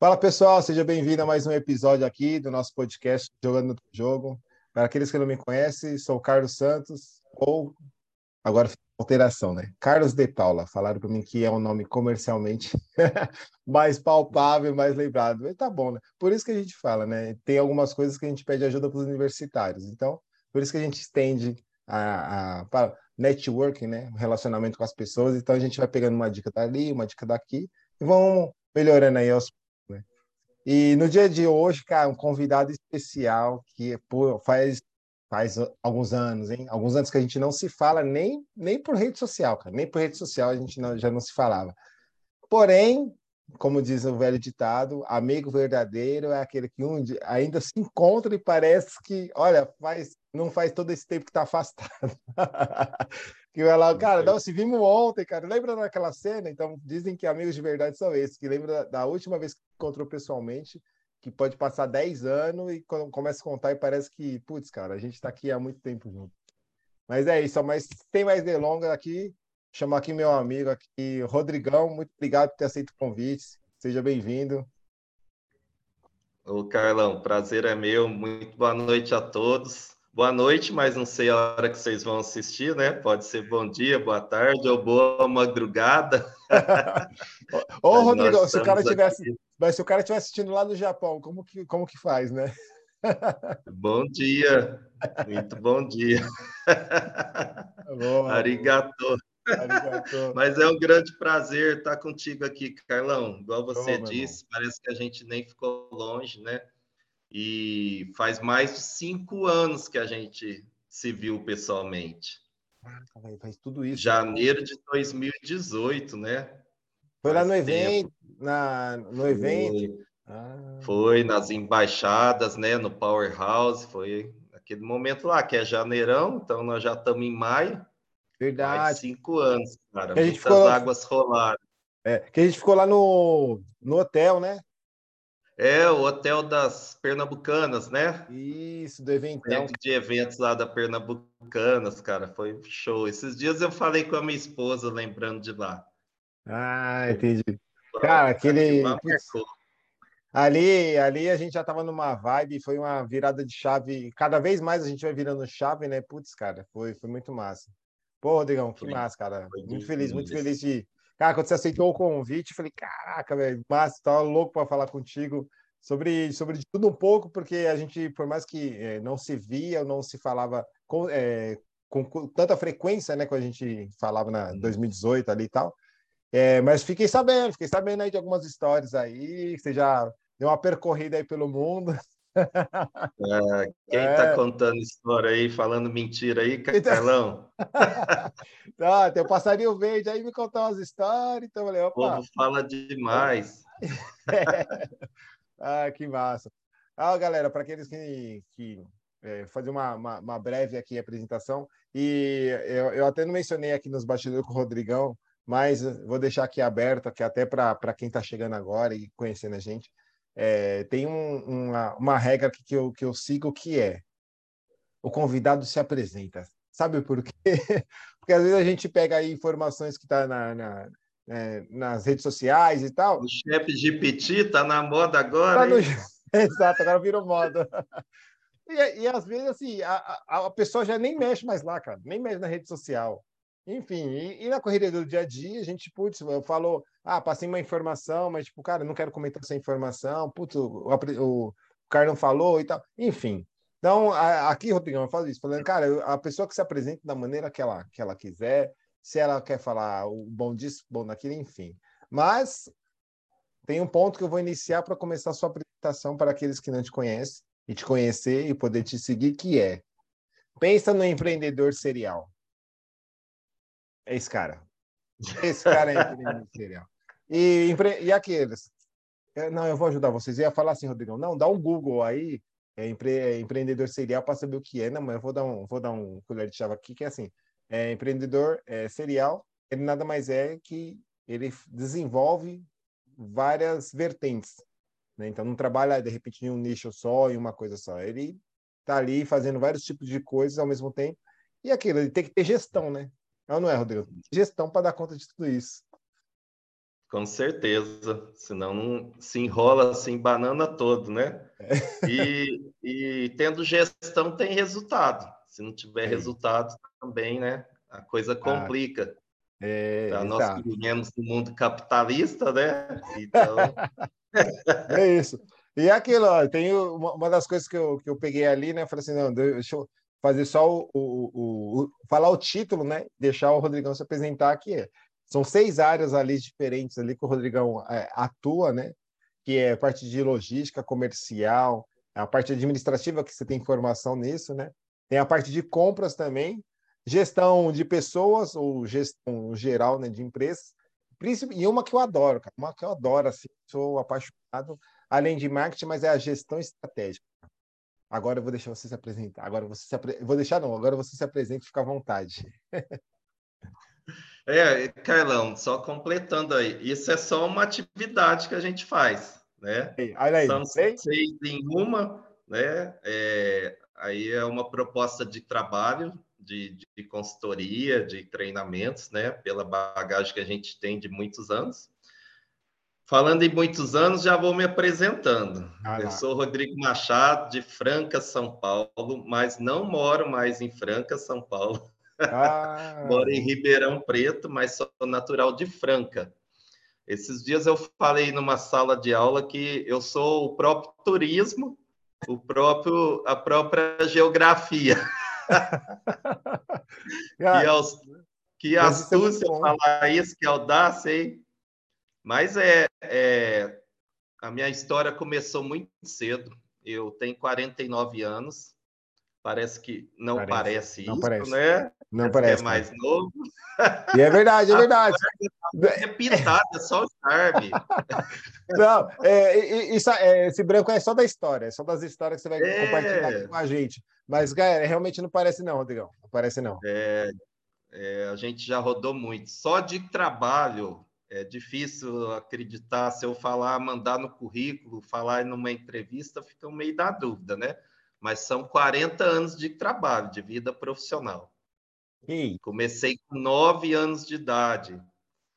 Fala pessoal, seja bem-vindo a mais um episódio aqui do nosso podcast Jogando no Jogo. Para aqueles que não me conhecem, sou Carlos Santos, ou agora alteração, né? Carlos de Paula. Falaram para mim que é um nome comercialmente mais palpável, mais lembrado. Mas tá bom, né? Por isso que a gente fala, né? Tem algumas coisas que a gente pede ajuda para os universitários. Então, por isso que a gente estende a, a para networking, né? Relacionamento com as pessoas. Então, a gente vai pegando uma dica dali, uma dica daqui e vamos melhorando aí aos e no dia de hoje, cara, um convidado especial que pô, faz, faz alguns anos, hein? Alguns anos que a gente não se fala nem, nem por rede social, cara. Nem por rede social a gente não, já não se falava. Porém, como diz o velho ditado, amigo verdadeiro é aquele que um ainda se encontra e parece que, olha, faz, não faz todo esse tempo que está afastado. que vai lá, cara, não, se vimos ontem, cara, lembra daquela cena? Então, dizem que amigos de verdade são esses, que lembra da, última vez que encontrou pessoalmente, que pode passar 10 anos e quando começa a contar e parece que, putz, cara, a gente está aqui há muito tempo junto. Mas é isso, mas tem mais delongas aqui, chamar aqui meu amigo aqui, Rodrigão, muito obrigado por ter aceito o convite, seja bem-vindo. Ô, Carlão, prazer é meu, muito boa noite a todos boa noite, mas não sei a hora que vocês vão assistir, né? Pode ser bom dia, boa tarde ou boa madrugada. Ô, Rodrigo, se o cara tivesse, mas se o cara estiver assistindo lá no Japão, como que, como que faz, né? bom dia, muito bom dia. Bom, Arigato. Arigato. Mas é um grande prazer estar contigo aqui, Carlão. Igual você bom, disse, parece que a gente nem ficou longe, né? E faz mais de cinco anos que a gente se viu pessoalmente. faz tudo isso. Janeiro de 2018, né? Foi lá no evento, na, no evento. Foi, ah. foi nas embaixadas, né? No Powerhouse, foi aquele momento lá, que é janeirão, então nós já estamos em maio. Verdade. Mais cinco anos, cara. Que Muitas ficou... águas rolaram. É, que a gente ficou lá no, no hotel, né? É, o Hotel das Pernambucanas, né? Isso, do evento. de eventos lá da Pernambucanas, cara, foi show. Esses dias eu falei com a minha esposa, lembrando de lá. Ah, entendi. Cara, aquele. Ali, ali a gente já tava numa vibe, foi uma virada de chave. Cada vez mais a gente vai virando chave, né? Putz, cara, foi, foi muito massa. Pô, Rodrigão, que foi, massa, cara. Muito feliz, muito feliz de Cara, quando você aceitou o convite, eu falei, caraca, velho, massa, tava louco para falar contigo sobre, sobre tudo um pouco, porque a gente, por mais que é, não se via, não se falava com, é, com, com, tanta frequência, né, quando a gente falava na 2018 ali e tal, é, mas fiquei sabendo, fiquei sabendo aí de algumas histórias aí, você já deu uma percorrida aí pelo mundo. É, quem está é. contando história aí, falando mentira aí, então Carlão? ah, tem o passarinho verde aí me contar umas histórias, então falei, opa. O povo fala demais. É. Ah, que massa. Ah, galera, para aqueles que, que é, fazer uma, uma, uma, breve aqui apresentação, e eu, eu até não mencionei aqui nos bastidores com o Rodrigão, mas vou deixar aqui aberto, aqui até para quem está chegando agora e conhecendo a gente. É, tem um, uma, uma regra que eu, que eu sigo que é o convidado se apresenta. Sabe por quê? Porque às vezes a gente pega aí informações que estão tá na, na é, nas redes sociais e tal. O chefe GPT está na moda agora. Tá no... Exato, agora virou moda. E, e às vezes, assim, a, a, a, pessoa já nem mexe mais lá, cara, nem mexe na rede social. Enfim, e, e, na correria do dia a dia, a gente, putz, eu falo, ah, passei uma informação, mas, tipo, cara, não quero comentar essa informação, putz, o, o, o cara não falou e tal. Enfim. Então, a, aqui, Rodrigão, eu falo isso, falando, cara, a pessoa que se apresenta da maneira que ela, que ela quiser, se ela quer falar o bom disso, bom daquilo, enfim. Mas tem um ponto que eu vou iniciar para começar a sua apresentação para aqueles que não te conhecem e te conhecer e poder te seguir, que é pensa no empreendedor serial. É esse cara. Esse cara é empreendedor serial. E, e aqueles? Não, eu vou ajudar vocês. Eu ia falar assim, Rodrigão, não, dá um Google aí, é, empre, é empreendedor serial para saber o que é. Não, mas eu vou dar um, vou dar um colher de chave aqui, que é assim, é, empreendedor é, serial, ele nada mais é que ele desenvolve várias vertentes. Né? Então, não trabalha, de repente, em um nicho só, em uma coisa só. Ele está ali fazendo vários tipos de coisas ao mesmo tempo. E aquilo, ele tem que ter gestão, né? Não, não é, Rodrigo? Gestão para dar conta de tudo isso. Com certeza, senão não se enrola assim, banana todo, né? É. E, e tendo gestão tem resultado. Se não tiver é. resultado também, né? A coisa ah. complica. Ah. É, tá, nós vivemos no mundo capitalista, né? Então. é isso. E aquilo, ó, tem uma, uma, das coisas que eu, que eu peguei ali, né? Falei assim, não, deixa eu fazer só o, o, o, falar o título, né? Deixar o Rodrigão se apresentar aqui. São seis áreas ali diferentes ali que o Rodrigão é, atua, né? Que é a parte de logística, comercial, a parte administrativa que você tem informação nisso, né? Tem a parte de compras também, gestão de pessoas ou gestão geral né, de empresas, e uma que eu adoro, cara, uma que eu adoro, assim, sou apaixonado, além de marketing, mas é a gestão estratégica. Agora eu vou deixar você se apresentar. Agora você se apre... vou deixar não, agora você se apresente, fica à vontade. é, Carlão, só completando aí, isso é só uma atividade que a gente faz, né? Olha aí, São seis em uma, né? É, aí é uma proposta de trabalho de, de consultoria, de treinamentos, né? Pela bagagem que a gente tem de muitos anos. Falando em muitos anos, já vou me apresentando. Ah, eu sou Rodrigo Machado, de Franca, São Paulo, mas não moro mais em Franca, São Paulo. Ah. moro em Ribeirão Preto, mas sou natural de Franca. Esses dias eu falei numa sala de aula que eu sou o próprio turismo, o próprio a própria geografia. que, que é astúcia falar isso, que audácia, hein? Mas é, é, a minha história começou muito cedo. Eu tenho 49 anos. Parece que não parece, parece não isso, parece. né? Não parece. É mais novo. E é verdade, é verdade. É pintado, é só o charme. Não, é, isso, é, esse branco é só da história, é só das histórias que você vai é. compartilhar com a gente. Mas, galera, realmente não parece não, Rodrigão. Não parece não. É, é, a gente já rodou muito. Só de trabalho, é difícil acreditar. Se eu falar, mandar no currículo, falar numa entrevista, fica meio da dúvida, né? Mas são 40 anos de trabalho, de vida profissional. Ei. Comecei com 9 anos de idade.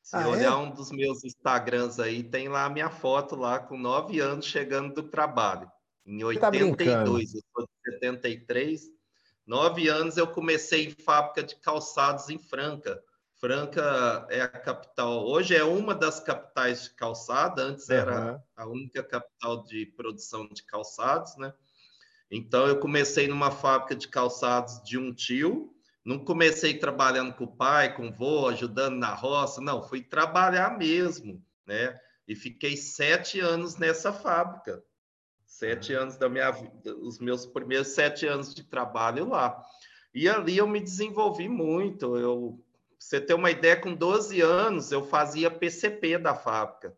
Se ah, olhar é? um dos meus Instagrams aí, tem lá a minha foto lá com 9 anos chegando do trabalho. Em 82, tá eu sou de 73. Nove anos eu comecei em fábrica de calçados em Franca. Franca é a capital, hoje é uma das capitais de calçada, antes uhum. era a única capital de produção de calçados, né? Então eu comecei numa fábrica de calçados de um tio, não comecei trabalhando com o pai, com o vô, ajudando na roça, não, fui trabalhar mesmo, né? E fiquei sete anos nessa fábrica. Sete anos da minha vida, os meus primeiros sete anos de trabalho lá. E ali eu me desenvolvi muito. Eu, você ter uma ideia, com 12 anos eu fazia PCP da fábrica.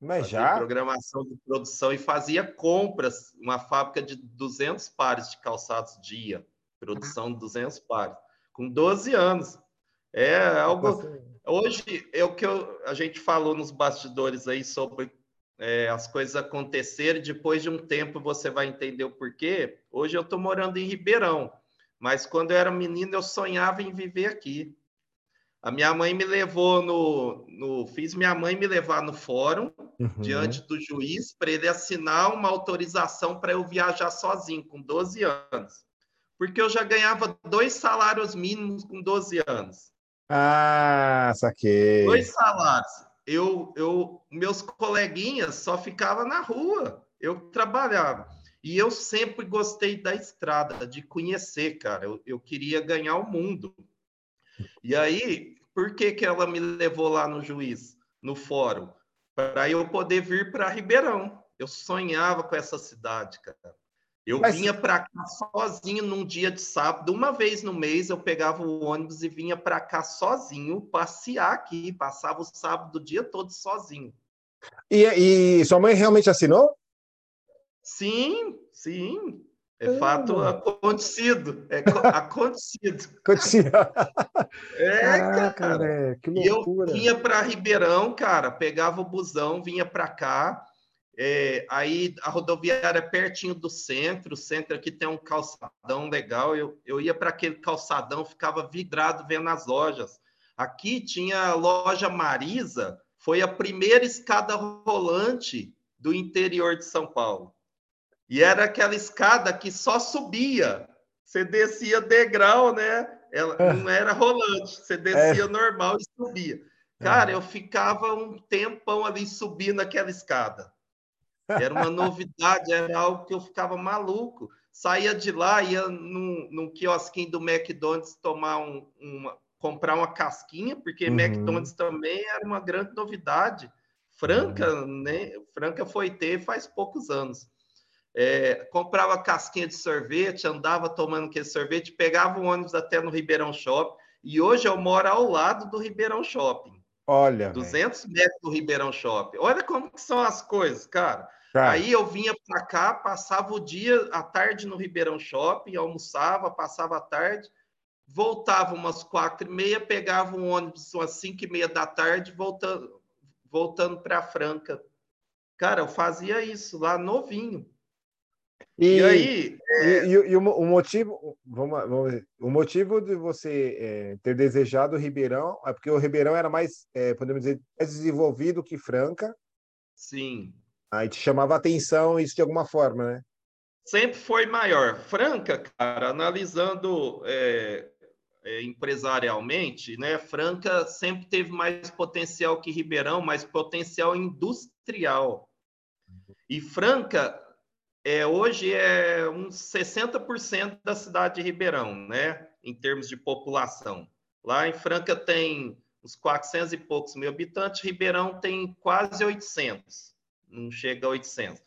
Mas já? Programação de produção e fazia compras, uma fábrica de 200 pares de calçados dia, produção de 200 pares, com 12 anos. É algo. Hoje, é o que eu, a gente falou nos bastidores aí sobre é, as coisas acontecerem, depois de um tempo você vai entender o porquê. Hoje eu estou morando em Ribeirão, mas quando eu era menino eu sonhava em viver aqui. A minha mãe me levou no, no fiz minha mãe me levar no fórum uhum. diante do juiz para ele assinar uma autorização para eu viajar sozinho com 12 anos, porque eu já ganhava dois salários mínimos com 12 anos. Ah, saquei. Dois salários eu, eu, meus coleguinhas só ficavam na rua, eu trabalhava. E eu sempre gostei da estrada, de conhecer, cara. Eu, eu queria ganhar o mundo. E aí, por que, que ela me levou lá no juiz, no fórum? Para eu poder vir para Ribeirão. Eu sonhava com essa cidade, cara. Eu Mas... vinha para cá sozinho num dia de sábado, uma vez no mês eu pegava o ônibus e vinha para cá sozinho, passear aqui, passava o sábado o dia todo sozinho. E, e sua mãe realmente assinou? Sim, sim. É ah. fato acontecido. É acontecido. acontecido. é, ah, cara. É, que loucura. E eu vinha para Ribeirão, cara, pegava o busão, vinha para cá é, aí a rodoviária é pertinho do centro, o centro aqui tem um calçadão legal. Eu, eu ia para aquele calçadão, ficava vidrado vendo as lojas. Aqui tinha a loja Marisa, foi a primeira escada rolante do interior de São Paulo. E era aquela escada que só subia. Você descia degrau, né? Ela é. não era rolante, você descia é. normal e subia. Cara, é. eu ficava um tempão ali subindo aquela escada. Era uma novidade, era algo que eu ficava maluco. Saía de lá, ia num, num quiosquinho do McDonald's tomar um, uma, comprar uma casquinha, porque uhum. McDonald's também era uma grande novidade. Franca, uhum. né? Franca foi ter faz poucos anos. É, comprava casquinha de sorvete, andava tomando aquele sorvete, pegava o ônibus até no Ribeirão Shopping. E hoje eu moro ao lado do Ribeirão Shopping. Olha. 200 véio. metros do Ribeirão Shopping. Olha como que são as coisas, cara. Tá. Aí eu vinha para cá, passava o dia, à tarde no Ribeirão Shopping, almoçava, passava a tarde, voltava umas quatro e meia, pegava um ônibus umas cinco e meia da tarde, voltando, voltando para Franca. Cara, eu fazia isso lá novinho. E, e aí. É... E, e, e, o, motivo, vamos, vamos ver, o motivo de você é, ter desejado o Ribeirão é porque o Ribeirão era mais, é, podemos dizer, mais desenvolvido que Franca. Sim. Aí te chamava atenção isso de alguma forma, né? Sempre foi maior. Franca, cara, analisando é, é, empresarialmente, né? Franca sempre teve mais potencial que Ribeirão, mais potencial industrial. E Franca é, hoje é uns 60% da cidade de Ribeirão, né? Em termos de população. Lá em Franca tem uns 400 e poucos mil habitantes, Ribeirão tem quase 800, não chega a 800.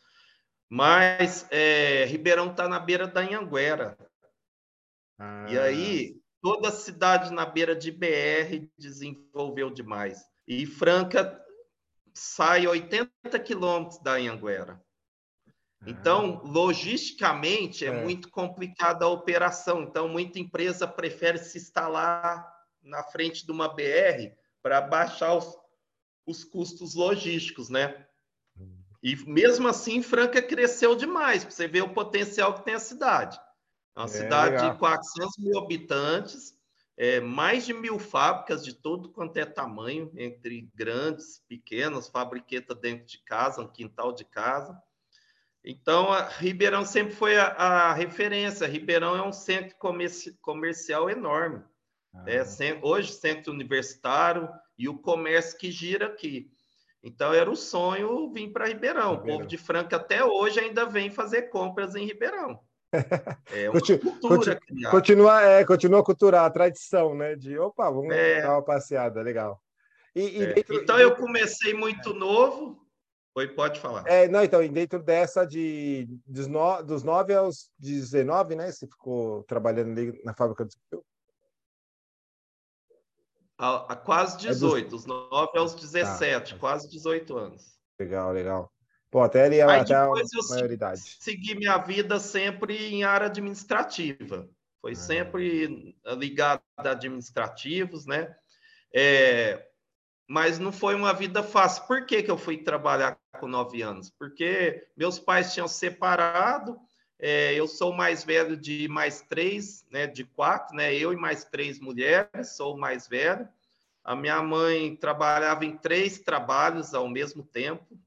Mas é, Ribeirão está na beira da Anhanguera. Ah. E aí, toda a cidade na beira de BR desenvolveu demais. E Franca sai 80 quilômetros da Anhanguera. Então, logisticamente, é, é, muito complicada a operação. Então, muita empresa prefere se instalar na frente de uma BR para baixar os, os custos logísticos, né? E mesmo assim, Franca cresceu demais, para você ver o potencial que tem a cidade. É uma é, cidade legal. de 400 mil habitantes, é, mais de mil fábricas de todo quanto é tamanho, entre grandes, pequenas, fabriqueta dentro de casa, um quintal de casa. Então, Ribeirão sempre foi a, a referência. Ribeirão é um centro comerci comercial enorme. Ah. É, hoje, centro universitário e o comércio que gira aqui. Então, era o sonho vir para Ribeirão. Ribeirão. O povo de Franca até hoje ainda vem fazer compras em Ribeirão. É uma cultura continua, continua, é, continua a cultura, a tradição, né? De opa, vamos é. dar uma passeada, legal. E, e é. dentro, então, eu comecei muito novo, Oi, pode falar. É, não, então, dentro dessa de dos, no, dos 9 aos 19, né? Você ficou trabalhando ali na fábrica do seu a, a quase 18, é dos... dos 9 aos 17, tá. quase 18 anos. Legal, legal. Pô, até ali Aí até a maioridade. Segui minha vida sempre em área administrativa. Foi ah. sempre ligado a administrativos, né? É, mas não foi uma vida fácil. Por que, que eu fui trabalhar com nove anos? Porque meus pais tinham separado, é, eu sou mais velho de mais três, né, de quatro, né, eu e mais três mulheres, sou o mais velho. A minha mãe trabalhava em três trabalhos ao mesmo tempo.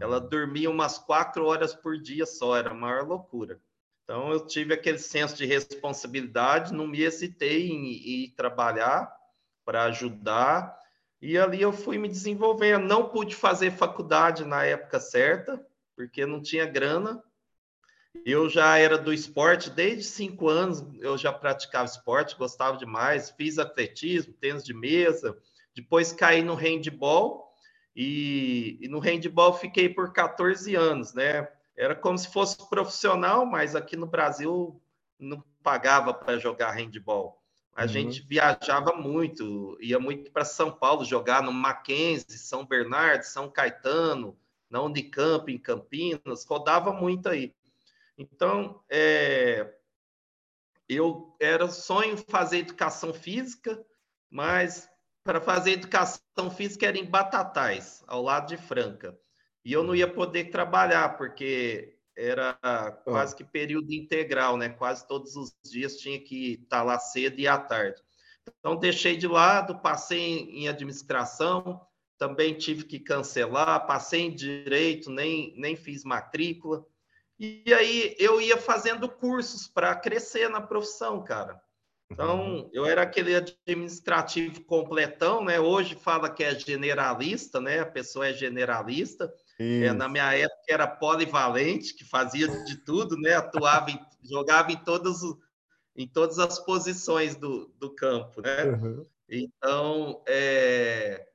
Ela dormia umas quatro horas por dia só, era a maior loucura. Então, eu tive aquele senso de responsabilidade, não me hesitei em ir trabalhar para ajudar e ali eu fui me desenvolvendo. Não pude fazer faculdade na época certa, porque não tinha grana. Eu já era do esporte, desde cinco anos eu já praticava esporte, gostava demais. Fiz atletismo, tênis de mesa. Depois caí no handball. E, e no handball fiquei por 14 anos, né? Era como se fosse profissional, mas aqui no Brasil não pagava para jogar handball. A uhum. gente viajava muito, ia muito para São Paulo jogar no Mackenzie, São Bernardo, São Caetano, na Unicamp, em Campinas, rodava muito aí. Então, é, eu era sonho fazer educação física, mas para fazer educação física era em Batatais, ao lado de Franca. E eu não ia poder trabalhar, porque era quase que período integral, né? Quase todos os dias tinha que estar lá cedo e à tarde. Então, deixei de lado, passei em administração, também tive que cancelar, passei em direito, nem, nem fiz matrícula. E aí eu ia fazendo cursos para crescer na profissão, cara. Então, uhum. eu era aquele administrativo completão, né? Hoje fala que é generalista, né? A pessoa é generalista. É, na minha época era polivalente, que fazia de tudo, né? Atuava, em, jogava em todas, em todas as posições do, do campo, né? Uhum. Então, é...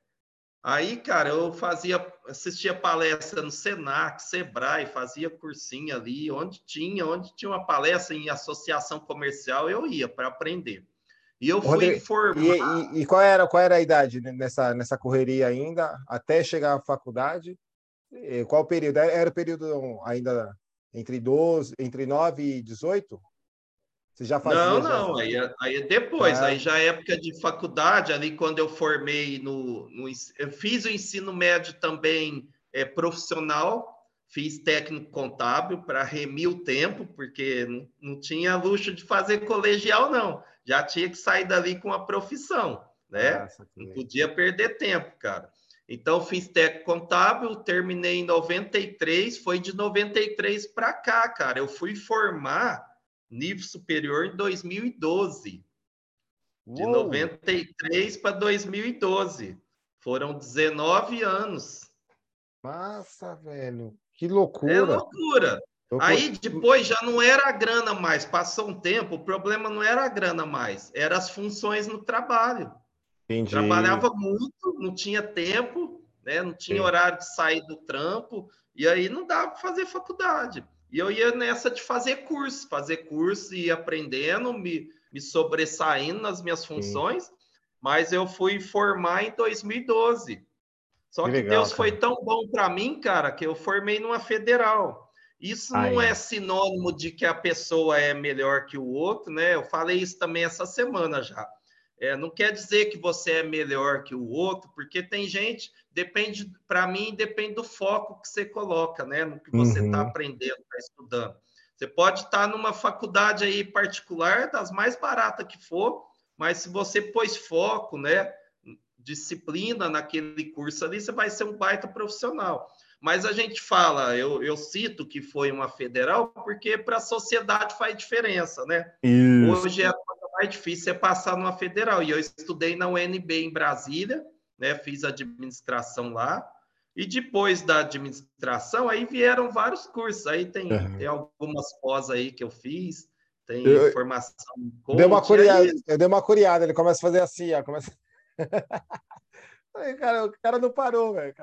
aí, cara, eu fazia, assistia palestra no Senac, Sebrae, fazia cursinho ali, onde tinha, onde tinha uma palestra em associação comercial, eu ia para aprender. E eu fui formar. E, e, e, qual era qual era a idade nessa nessa correria ainda até chegar à faculdade? Qual o período? Era o período ainda entre 12, entre 9 e 18? Você já fazia? Não, já... não, aí, é, aí é depois, é. aí já é época de faculdade, ali quando eu formei no, no eu fiz o ensino médio também é, profissional, fiz técnico contábil para remir o tempo, porque não, não tinha luxo de fazer colegial, não. Já tinha que sair dali com a profissão, né? Nossa, não podia perder tempo, cara. Então, fiz técnico contábil, terminei em 93, foi de 93 para cá, cara. Eu fui formar nível superior em 2012. De Uou. 93 para 2012. Foram 19 anos. Massa, velho. Que loucura. É loucura. Eu Aí depois já não era a grana mais, passou um tempo, o problema não era a grana mais, eram as funções no trabalho. Entendi. Trabalhava muito, não tinha tempo, né? não tinha Sim. horário de sair do trampo, e aí não dava para fazer faculdade. E eu ia nessa de fazer curso, fazer curso e ir aprendendo, me, me sobressaindo nas minhas funções, Sim. mas eu fui formar em 2012. Só que, que legal, Deus cara. foi tão bom para mim, cara, que eu formei numa federal. Isso Ai. não é sinônimo de que a pessoa é melhor que o outro, né? Eu falei isso também essa semana já. É, não quer dizer que você é melhor que o outro, porque tem gente, depende, para mim, depende do foco que você coloca, né? No que você está uhum. aprendendo, está estudando. Você pode estar tá numa faculdade aí particular, das mais baratas que for, mas se você pôs foco, né? Disciplina naquele curso ali, você vai ser um baita profissional. Mas a gente fala, eu, eu cito que foi uma federal, porque para a sociedade faz diferença, né? Isso. Hoje é mais difícil é passar numa federal. E eu estudei na UNB em Brasília, né? Fiz administração lá. E depois da administração, aí vieram vários cursos. Aí tem, uhum. tem algumas pós aí que eu fiz, tem eu, formação. Coach, deu uma curiada, aí... Eu dei uma curiada, ele começa a fazer assim, ó, começa. aí, cara, o cara não parou, velho.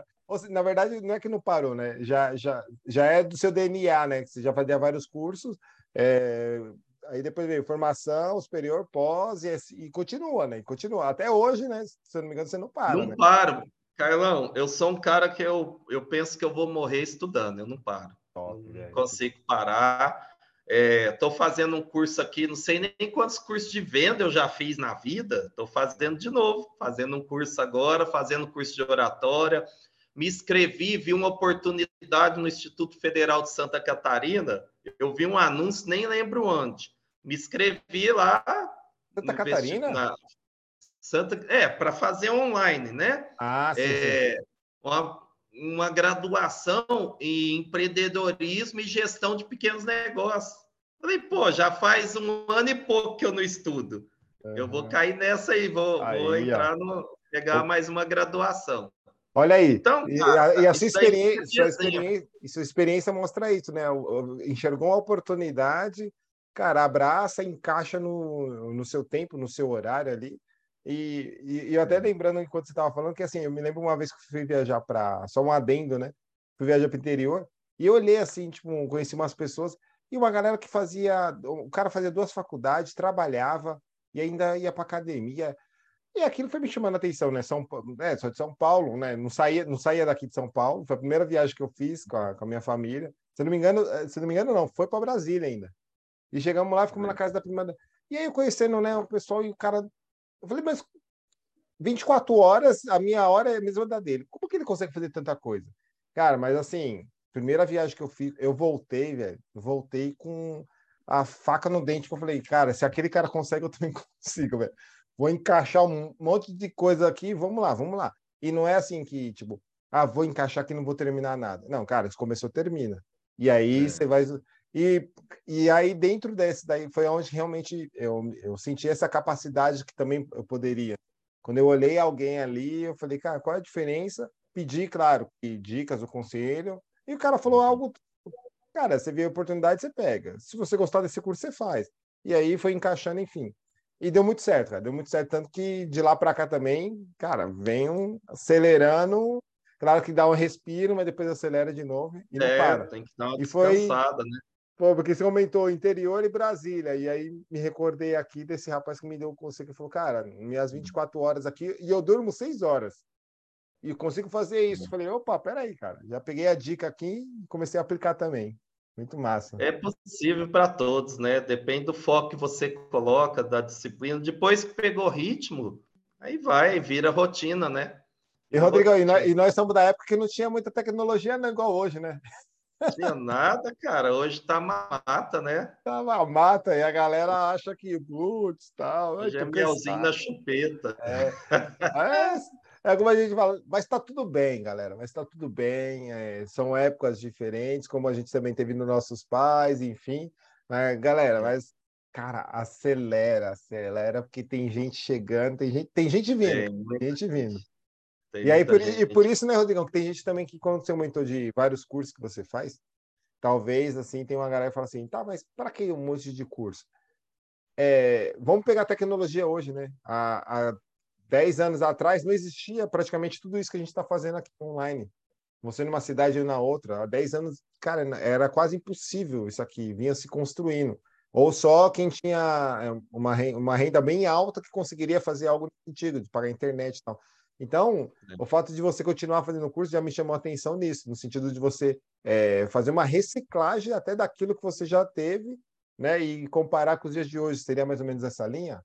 Na verdade, não é que não parou, né? Já, já, já é do seu DNA, né? Que você já fazia vários cursos, é, aí depois veio formação superior, pós, e, e, continua, né? E continua. Até hoje, né? Se eu não me engano, você não para. Não né? paro. Carlão, eu sou um cara que eu, eu penso que eu vou morrer estudando, eu não paro. Top, não consigo parar. Estou é, fazendo um curso aqui, não sei nem quantos cursos de venda eu já fiz na vida. Estou fazendo de novo, fazendo um curso agora, fazendo curso de oratória. Me inscrevi, vi uma oportunidade no Instituto Federal de Santa Catarina. Eu vi um anúncio, nem lembro onde me inscrevi lá. Santa Catarina? Na Santa, é, para fazer online, né? Ah, sim. É, sim. Uma, uma graduação em empreendedorismo e gestão de pequenos negócios. Falei, pô, já faz um ano e pouco que eu não estudo. Uhum. Eu vou cair nessa aí, vou, aí, vou entrar no. pegar mais uma graduação. Olha aí. Então, e, a, e a sua, experiência, sua, experiência, sua experiência mostra isso, né? Enxergou uma oportunidade cara, abraça, encaixa no, no seu tempo, no seu horário ali. E, e, e eu até lembrando enquanto você estava falando que assim, eu me lembro uma vez que fui viajar para só um adendo, né? Fui viajar para o interior e eu olhei assim, tipo, conheci umas pessoas e uma galera que fazia, o cara fazia duas faculdades, trabalhava e ainda ia para academia. E aquilo foi me chamando a atenção, né? São, é, sou de São Paulo, né? Não saía, não saía daqui de São Paulo. Foi a primeira viagem que eu fiz com a, com a minha família. Se não me engano, eh, se não me engano, não, foi para Brasília ainda. E chegamos lá, ficamos na casa da prima. E aí, eu conhecendo né, o pessoal, e o cara. Eu falei, mas 24 horas, a minha hora é a mesma da dele. Como que ele consegue fazer tanta coisa? Cara, mas assim, primeira viagem que eu fiz, eu voltei, velho. Voltei com a faca no dente, que eu falei, cara, se aquele cara consegue, eu também consigo, velho. Vou encaixar um monte de coisa aqui, vamos lá, vamos lá. E não é assim que, tipo, ah, vou encaixar aqui não vou terminar nada. Não, cara, começou, termina. E aí é. você vai. E, e aí, dentro desse daí, foi onde realmente eu, eu senti essa capacidade que também eu poderia. Quando eu olhei alguém ali, eu falei, cara, qual é a diferença? Pedi, claro, dicas, o conselho, e o cara falou algo. Cara, você vê a oportunidade, você pega. Se você gostar desse curso, você faz. E aí foi encaixando, enfim. E deu muito certo, cara. Deu muito certo, tanto que de lá para cá também, cara, vem acelerando. Claro que dá um respiro, mas depois acelera de novo e não é, para. Tem que dar uma e foi... né? Pô, porque você aumentou interior e Brasília, e aí me recordei aqui desse rapaz que me deu o conselho, que falou, cara, minhas 24 horas aqui, e eu durmo 6 horas, e consigo fazer isso. Falei, opa, peraí, cara, já peguei a dica aqui e comecei a aplicar também. Muito massa. É possível para todos, né? Depende do foco que você coloca, da disciplina. Depois que pegou ritmo, aí vai, vira rotina, né? E, Rodrigo, e nós, e nós estamos da época que não tinha muita tecnologia, não igual hoje, né? Tinha nada, cara. Hoje tá mata, né? Tá uma mata e a galera acha que putz, tal. Hoje é melzinho na chupeta. É. é, é como a gente fala, mas tá tudo bem, galera. Mas tá tudo bem. É, são épocas diferentes, como a gente também teve nos nossos pais, enfim. Mas, galera, mas cara, acelera, acelera, porque tem gente chegando, tem gente, tem gente vindo, tem, tem gente vindo. Tem e aí, por, e por isso, né, Rodrigão, que tem gente também que, quando você aumentou de vários cursos que você faz, talvez, assim, tem uma galera que fala assim, tá, mas para que um monte de curso? É, vamos pegar a tecnologia hoje, né? Há, há 10 anos atrás não existia praticamente tudo isso que a gente está fazendo aqui online. Você numa cidade e na outra. Há 10 anos, cara, era quase impossível isso aqui, vinha se construindo. Ou só quem tinha é, uma renda, uma renda bem alta que conseguiria fazer algo no sentido, de pagar internet e tal. Então, é. o fato de você continuar fazendo o curso já me chamou a atenção nisso, no sentido de você é, fazer uma reciclagem até daquilo que você já teve, né? E comparar com os dias de hoje, seria mais ou menos essa linha?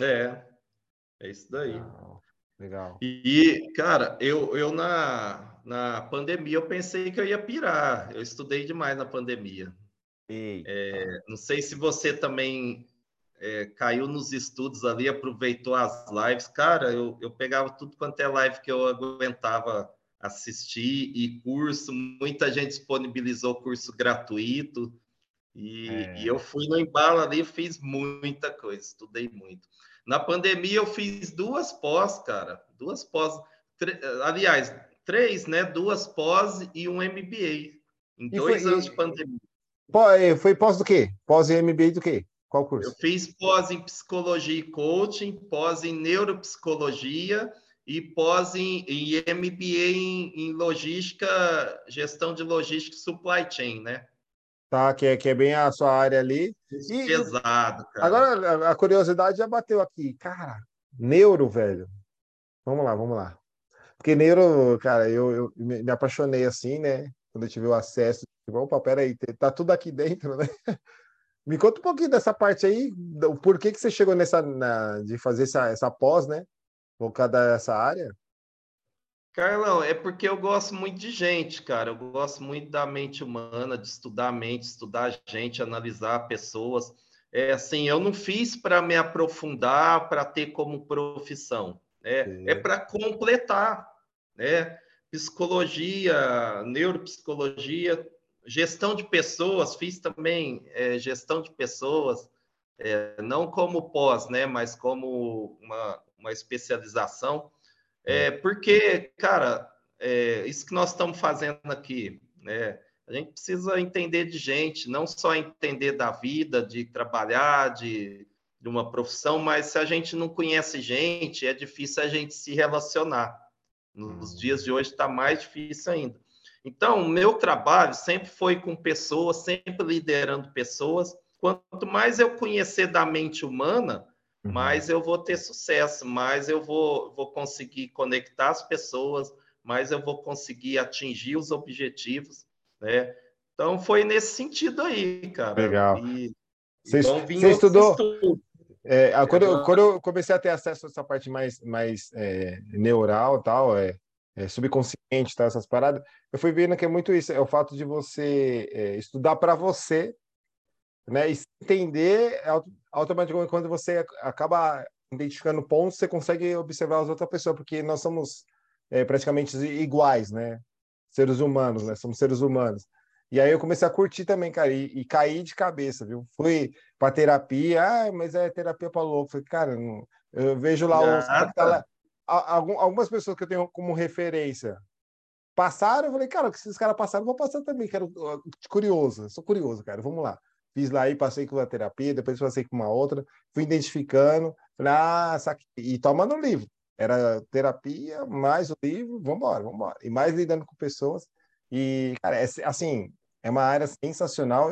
É, é isso daí. Legal. Legal. E, cara, eu, eu na, na pandemia eu pensei que eu ia pirar. Eu estudei demais na pandemia. É, não sei se você também é, caiu nos estudos ali, aproveitou as lives. Cara, eu, eu pegava tudo quanto é live que eu aguentava assistir e curso. Muita gente disponibilizou curso gratuito. E, é. e eu fui no embalo ali, fiz muita coisa, estudei muito. Na pandemia eu fiz duas pós, cara, duas pós, aliás, três, né? Duas pós e um MBA em e dois foi, anos de pandemia. Foi pós do quê? Pós e MBA do quê? Qual curso? Eu fiz pós em psicologia e coaching, pós em neuropsicologia e pós em, em MBA em, em, logística, gestão de logística e supply chain, né? Tá, que é, que é bem a sua área ali. E, pesado, cara. Agora, a curiosidade já bateu aqui. Cara, neuro, velho. Vamos lá, vamos lá. Porque neuro, cara, eu, eu me apaixonei assim, né? Quando eu tive o acesso. Tipo, opa, peraí, tá tudo aqui dentro, né? Me conta um pouquinho dessa parte aí, o porquê que você chegou nessa na, de fazer essa, essa pós, né? Voltada a essa área? Carlão, é porque eu gosto muito de gente, cara. Eu gosto muito da mente humana, de estudar a mente, estudar a gente, analisar pessoas. É assim, eu não fiz para me aprofundar, para ter como profissão. Né? É para completar, né? Psicologia, neuropsicologia, Gestão de pessoas, fiz também é, gestão de pessoas, é, não como pós, né, mas como uma, uma especialização. É, hum. porque, cara, é, isso que nós estamos fazendo aqui, né, a gente precisa entender de gente, não só entender da vida, de trabalhar, de, de uma profissão, mas se a gente não conhece gente, é difícil a gente se relacionar. Nos dias de hoje está mais difícil ainda. Então, o meu trabalho sempre foi com pessoas, sempre liderando pessoas. Quanto mais eu conhecer da mente humana, uhum. mais eu vou ter sucesso, mais eu vou, vou conseguir conectar as pessoas, mais eu vou conseguir atingir os objetivos, né? Então, foi nesse sentido aí, cara. Legal. E, você, então, você estudou... É, quando, eu, quando eu comecei a ter acesso a essa parte mais, mais é, neural tal, é, é, subconsciente, tá? essas paradas, eu fui vendo que é muito isso, é o fato de você é, estudar para você, né? E entender automaticamente quando você acaba identificando pontos, você consegue observar as outras pessoas, porque nós somos é, praticamente iguais, né? Seres humanos, né? Somos seres humanos. E aí eu comecei a curtir também, cara, e, e caí de cabeça, viu? Fui para terapia, ah, mas é terapia para louco. Falei, cara, não... eu vejo lá, os, tá lá algumas pessoas que eu tenho como referência passaram, eu falei, cara, que esses caras passaram, eu vou passar também, quero curioso, sou curioso, cara, vamos lá. Fiz lá e passei com uma terapia, depois passei com uma outra, fui identificando, falei, ah, saque... e tomando o livro. Era terapia, mais o livro, vamos embora, vamos embora. E mais lidando com pessoas. E, cara, é, assim, é uma área sensacional.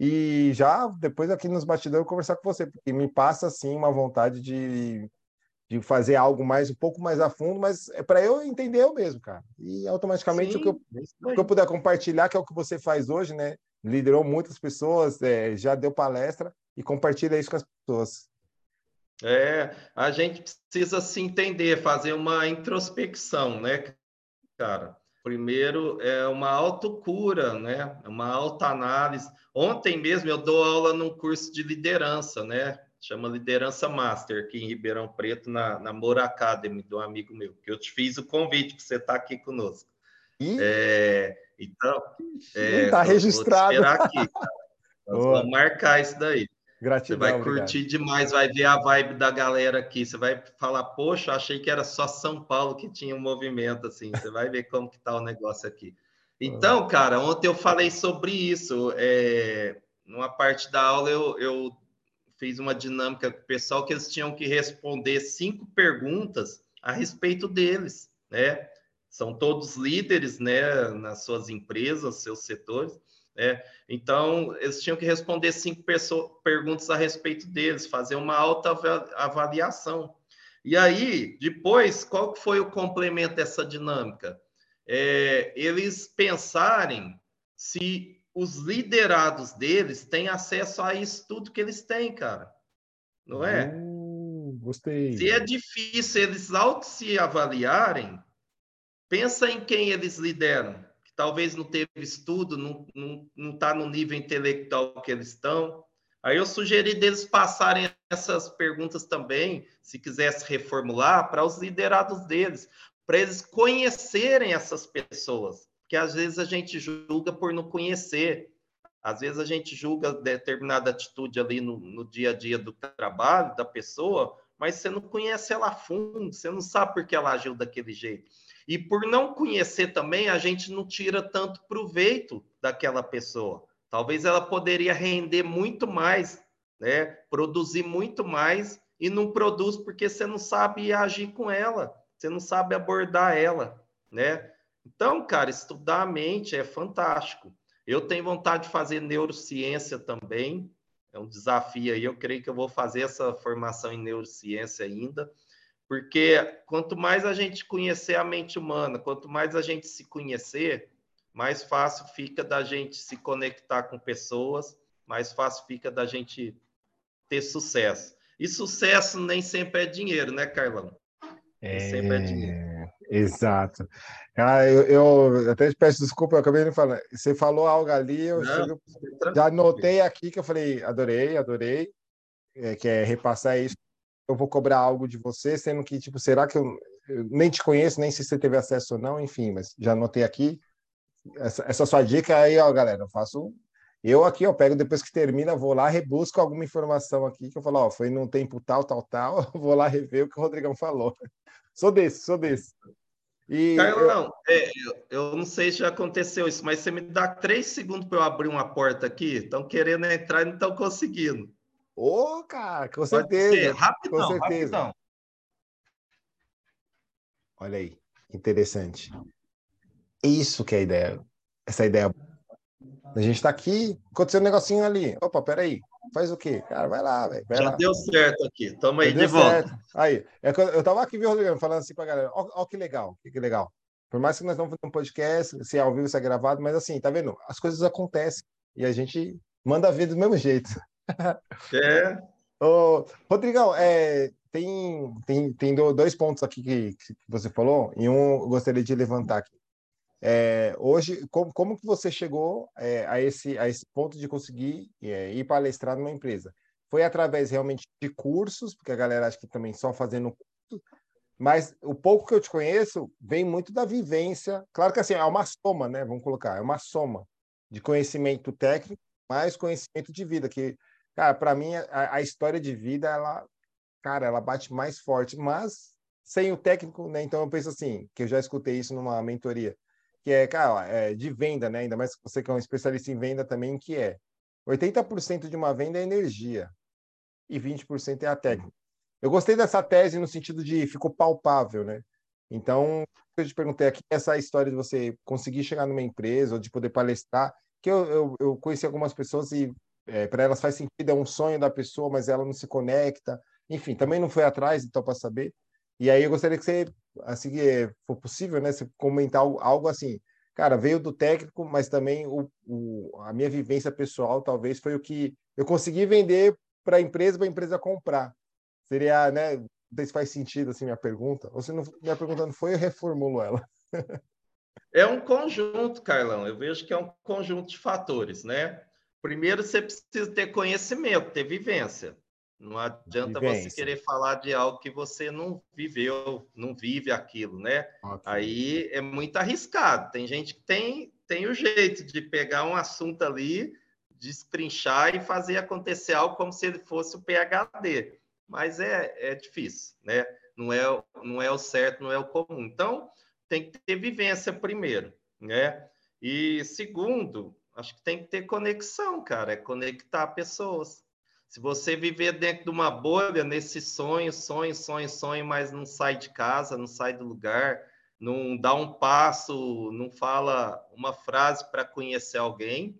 E já depois aqui nos bastidores eu conversar com você, porque me passa, assim, uma vontade de de fazer algo mais um pouco mais a fundo, mas é para eu entender eu mesmo, cara. E automaticamente Sim, o, que eu, é o que eu puder compartilhar, que é o que você faz hoje, né? Liderou muitas pessoas, é, já deu palestra e compartilha isso com as pessoas. É, a gente precisa se entender, fazer uma introspecção, né, cara? Primeiro é uma autocura, né? Uma autoanálise. Ontem mesmo eu dou aula num curso de liderança, né? Chama Liderança Master, aqui em Ribeirão Preto, na, na Moura Academy, do amigo meu, que eu te fiz o convite para você estar tá aqui conosco. É, então, está é, registrado. Vou esperar aqui, Nós vamos marcar isso daí. Gratidão, você vai curtir obrigado. demais, vai ver a vibe da galera aqui. Você vai falar, poxa, achei que era só São Paulo que tinha um movimento assim. Você vai ver como que tá o negócio aqui. Então, cara, ontem eu falei sobre isso. É, numa parte da aula eu, eu fez uma dinâmica com o pessoal que eles tinham que responder cinco perguntas a respeito deles, né? São todos líderes, né, nas suas empresas, seus setores, né? Então, eles tinham que responder cinco perguntas a respeito deles, fazer uma alta avaliação. E aí, depois, qual foi o complemento dessa dinâmica? É, eles pensarem se os liderados deles têm acesso a isso tudo que eles têm, cara. Não é? Uh, gostei. Se é difícil eles auto se avaliarem, pensa em quem eles lideram, que talvez não teve estudo, não está não, não tá no nível intelectual que eles estão. Aí eu sugeri deles passarem essas perguntas também, se quisesse reformular, para os liderados deles, para eles conhecerem essas pessoas que às vezes a gente julga por não conhecer. Às vezes a gente julga determinada atitude ali no, no dia a dia do trabalho da pessoa, mas você não conhece ela a fundo, você não sabe por que ela agiu daquele jeito. E por não conhecer também, a gente não tira tanto proveito daquela pessoa. Talvez ela poderia render muito mais, né? produzir muito mais, e não produz porque você não sabe agir com ela, você não sabe abordar ela. Né? Então, cara, estudar a mente é fantástico. Eu tenho vontade de fazer neurociência também, é um desafio aí. Eu creio que eu vou fazer essa formação em neurociência ainda, porque quanto mais a gente conhecer a mente humana, quanto mais a gente se conhecer, mais fácil fica da gente se conectar com pessoas, mais fácil fica da gente ter sucesso. E sucesso nem sempre é dinheiro, né, Carlão? Nem é... sempre é dinheiro. Exato. Ah, eu, eu, até te peço desculpa, eu acabei de falar. Você falou algo ali, eu Não, chego, já anotei aqui que eu falei, adorei, adorei, é, que é repassar isso. Eu vou cobrar algo de você, sendo que, tipo, será que eu, eu nem te conheço, nem se você teve acesso ou não, enfim, mas já anotei aqui. Essa, essa sua dica aí, ó, galera, eu faço. Eu aqui, eu pego depois que termina, vou lá, rebusco alguma informação aqui, que eu falo, ó, foi num tempo tal, tal, tal, vou lá rever o que o Rodrigão falou. Sou desse, sou desse. E Carlão, eu... É, eu não sei se já aconteceu isso, mas você me dá três segundos para eu abrir uma porta aqui? Estão querendo entrar e não estão conseguindo. Ô, oh, cara, com certeza. Rapidão, com certeza. rapidão. Olha aí, interessante. Isso que é a ideia. Essa ideia. A gente está aqui, aconteceu um negocinho ali. Opa, peraí. Faz o quê? Cara, vai lá, velho. Já lá. deu certo aqui. Tamo aí de volta. Certo. Aí, é eu tava aqui, viu, Rodrigo, falando assim pra galera. Ó, ó que legal, que, que legal. Por mais que nós não fazendo um podcast, se é ao vivo, se é gravado, mas assim, tá vendo? As coisas acontecem e a gente manda ver do mesmo jeito. É. Ô, Rodrigão, é, tem, tem, tem dois pontos aqui que, que você falou, e um eu gostaria de levantar aqui. É, hoje, como, como que você chegou é, a, esse, a esse ponto de conseguir é, ir palestrar numa empresa? foi através realmente de cursos, porque a galera acha que também só fazendo curso, mas o pouco que eu te conheço vem muito da vivência. Claro que assim, é uma soma, né? Vamos colocar, é uma soma de conhecimento técnico mais conhecimento de vida, que, cara, para mim a, a, história de vida, ela, cara, ela bate mais forte, mas sem o técnico, né? Então eu penso assim, que eu já escutei isso numa mentoria, que é, cara, é de venda, né? Ainda mais você que é um especialista em venda também, que é 80% de uma venda é energia e 20% é a técnica. Eu gostei dessa tese no sentido de ficou palpável, né? Então, eu te perguntei aqui, essa história de você conseguir chegar numa empresa ou de poder palestrar, que eu, eu, eu conheci algumas pessoas e é, para elas faz sentido, é um sonho da pessoa, mas ela não se conecta. Enfim, também não foi atrás, então, para saber. E aí eu gostaria que você, assim que for possível, né, você comentar algo assim, cara, veio do técnico, mas também o, o, a minha vivência pessoal talvez foi o que eu consegui vender para a empresa, para a empresa comprar. Seria, né? Não sei se faz sentido assim minha pergunta. Ou se não, minha pergunta não foi, eu reformulo ela. É um conjunto, Carlão. Eu vejo que é um conjunto de fatores, né? Primeiro, você precisa ter conhecimento, ter vivência. Não adianta vivência. você querer falar de algo que você não viveu, não vive aquilo, né? Okay. Aí é muito arriscado. Tem gente que tem, tem o jeito de pegar um assunto ali, destrinchar e fazer acontecer algo como se ele fosse o PhD mas é, é difícil, né? Não é, não é o certo, não é o comum. Então, tem que ter vivência primeiro, né? E segundo, acho que tem que ter conexão, cara, é conectar pessoas. Se você viver dentro de uma bolha, nesse sonho, sonho, sonho, sonho, mas não sai de casa, não sai do lugar, não dá um passo, não fala uma frase para conhecer alguém,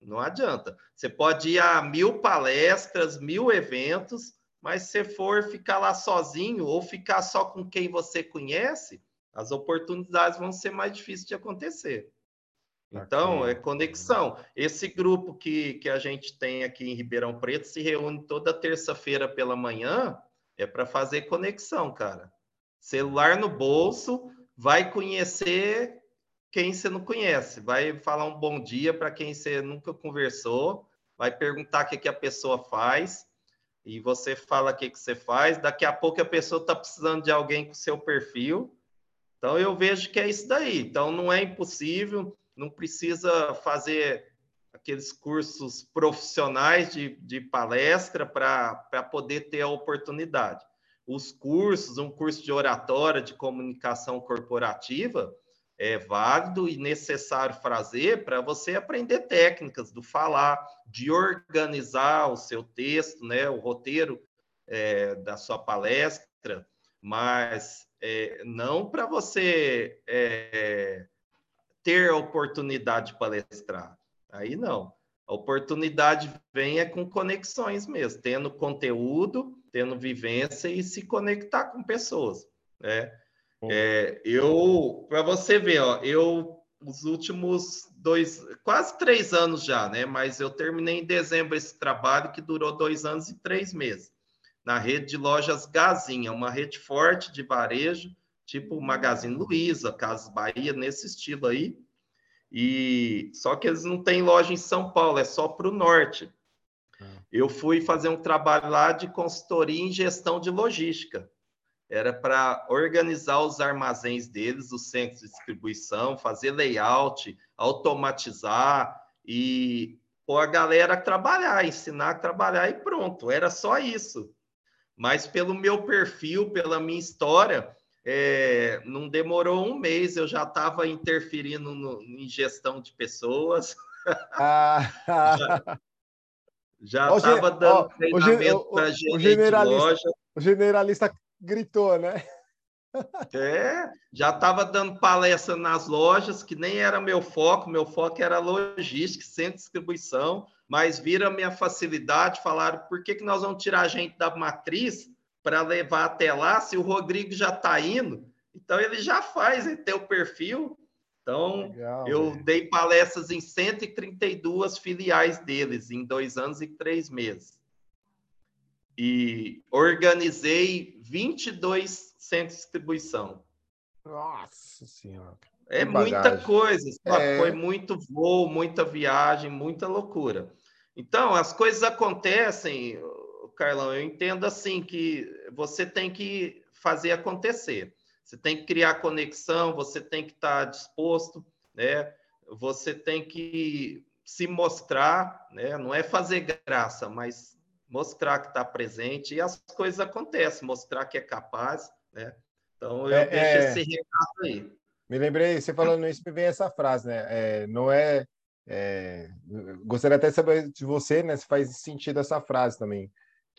não adianta. Você pode ir a mil palestras, mil eventos, mas se for ficar lá sozinho ou ficar só com quem você conhece, as oportunidades vão ser mais difíceis de acontecer. Então, é conexão. Esse grupo que, que a gente tem aqui em Ribeirão Preto se reúne toda terça-feira pela manhã, é para fazer conexão, cara. Celular no bolso, vai conhecer quem você não conhece, vai falar um bom dia para quem você nunca conversou, vai perguntar o que, que a pessoa faz, e você fala o que, que você faz, daqui a pouco a pessoa está precisando de alguém com seu perfil. Então, eu vejo que é isso daí. Então, não é impossível, não precisa fazer aqueles cursos profissionais de, de palestra para poder ter a oportunidade. Os cursos, um curso de oratória, de comunicação corporativa, é válido e necessário fazer para você aprender técnicas do falar, de organizar o seu texto, né, o roteiro é, da sua palestra, mas é, não para você é, ter a oportunidade de palestrar. Aí não. A oportunidade vem é com conexões mesmo, tendo conteúdo, tendo vivência e se conectar com pessoas, né? É, eu, para você ver, ó, eu os últimos dois, quase três anos já, né? Mas eu terminei em dezembro esse trabalho que durou dois anos e três meses na rede de lojas Gazinha, uma rede forte de varejo, tipo Magazine Luiza, Casas Bahia, nesse estilo aí. E só que eles não têm loja em São Paulo, é só para o norte. Ah. Eu fui fazer um trabalho lá de consultoria em gestão de logística era para organizar os armazéns deles, os centros de distribuição, fazer layout, automatizar e pôr a galera a trabalhar, ensinar a trabalhar e pronto, era só isso. Mas pelo meu perfil, pela minha história, é, não demorou um mês, eu já estava interferindo no, em gestão de pessoas. Ah. já estava dando ó, treinamento para gente de loja. O generalista gritou, né? É, já estava dando palestra nas lojas, que nem era meu foco, meu foco era logística, de distribuição, mas viram a minha facilidade, falaram, por que, que nós vamos tirar a gente da matriz para levar até lá, se o Rodrigo já está indo? Então, ele já faz, ele tem o perfil. Então, Legal, eu dei palestras em 132 filiais deles, em dois anos e três meses e organizei 22 centros de distribuição. Nossa Senhora. É muita coisa, é... foi muito voo, muita viagem, muita loucura. Então, as coisas acontecem, Carlão, eu entendo assim que você tem que fazer acontecer. Você tem que criar conexão, você tem que estar disposto, né? Você tem que se mostrar, né? Não é fazer graça, mas mostrar que está presente e as coisas acontecem, mostrar que é capaz, né? Então eu é, deixo é... esse recado aí. Me lembrei, você falando isso, me vem essa frase, né? É, não é, é, Gostaria até de saber de você, né? Se faz sentido essa frase também.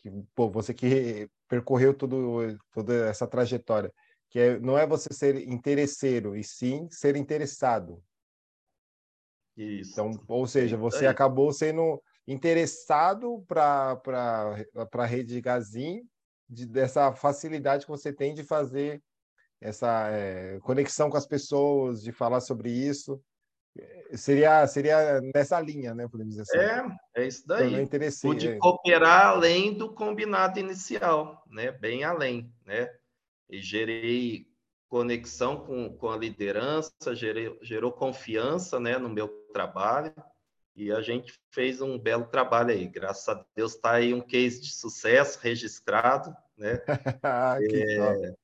Que, pô, você que percorreu tudo, toda essa trajetória, que é, não é você ser interesseiro, e sim ser interessado. Isso. Então, ou seja, você acabou sendo interessado para a rede de Gazin, de, dessa facilidade que você tem de fazer essa é, conexão com as pessoas, de falar sobre isso. Seria, seria nessa linha, né? Podemos dizer assim. É, é isso daí. Pude é. cooperar além do combinado inicial, né? Bem além, né? E gerei conexão com, com a liderança, gerei, gerou confiança né, no meu trabalho e a gente fez um belo trabalho aí. Graças a Deus está aí um case de sucesso registrado, né? é...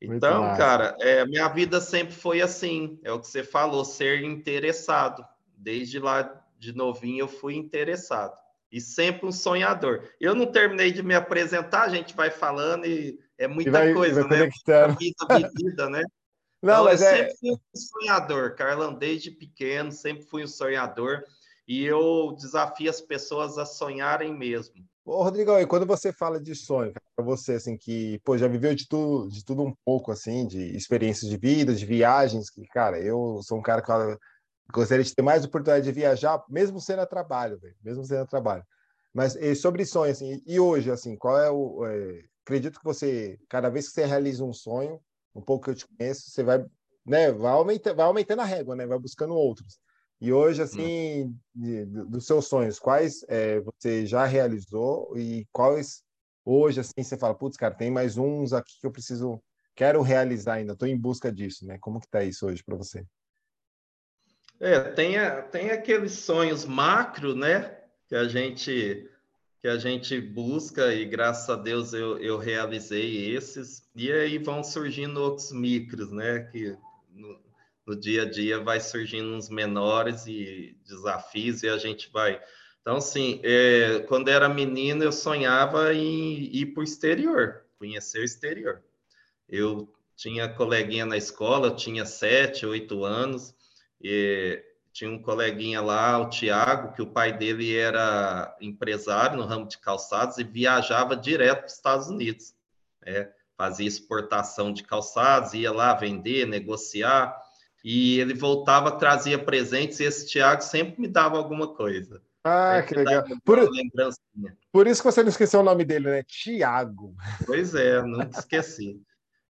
Então, cara, é, minha vida sempre foi assim, é o que você falou, ser interessado. Desde lá de novinho eu fui interessado e sempre um sonhador. Eu não terminei de me apresentar, a gente vai falando e é muita vai, coisa, vai né? Muita vida vivida, né? Não, então, mas eu é... sempre fui um sonhador, Carlão, desde pequeno, sempre fui um sonhador e eu desafio as pessoas a sonharem mesmo. Ô, Rodrigão, e quando você fala de sonho, para você assim que, pô, já viveu de tudo, de tudo um pouco assim, de experiências de vida, de viagens, que, cara, eu sou um cara que gostaria de ter mais oportunidade de viajar, mesmo sendo a trabalho, véio, mesmo sendo a trabalho. Mas sobre sonho assim, e hoje assim, qual é o é, acredito que você, cada vez que você realiza um sonho, um pouco que eu te conheço, você vai, né, vai aumentando, vai aumentando a régua, né, vai buscando outros. E hoje, hum. assim, de, dos seus sonhos, quais é, você já realizou e quais hoje, assim, você fala, putz, cara, tem mais uns aqui que eu preciso, quero realizar ainda, estou em busca disso, né? Como que tá isso hoje para você? É, tem, tem aqueles sonhos macro, né? Que a gente que a gente busca e graças a Deus eu, eu realizei esses e aí vão surgindo outros micros, né? Que no, no dia a dia vai surgindo uns menores e desafios e a gente vai. Então, assim, é, quando era menino, eu sonhava em ir para o exterior, conhecer o exterior. Eu tinha coleguinha na escola, tinha sete, oito anos, e tinha um coleguinha lá, o Tiago, que o pai dele era empresário no ramo de calçados e viajava direto para os Estados Unidos. Né? Fazia exportação de calçados, ia lá vender, negociar e ele voltava, trazia presentes, e esse Tiago sempre me dava alguma coisa. Ah, que legal. Por, por, isso que você não esqueceu o nome dele, né? Tiago. Pois é, nunca esqueci.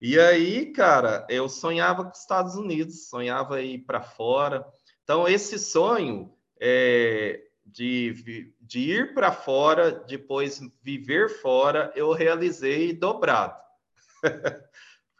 E aí, cara, eu sonhava com os Estados Unidos, sonhava ir para fora. Então, esse sonho é, de, de ir para fora, depois viver fora, eu realizei dobrado.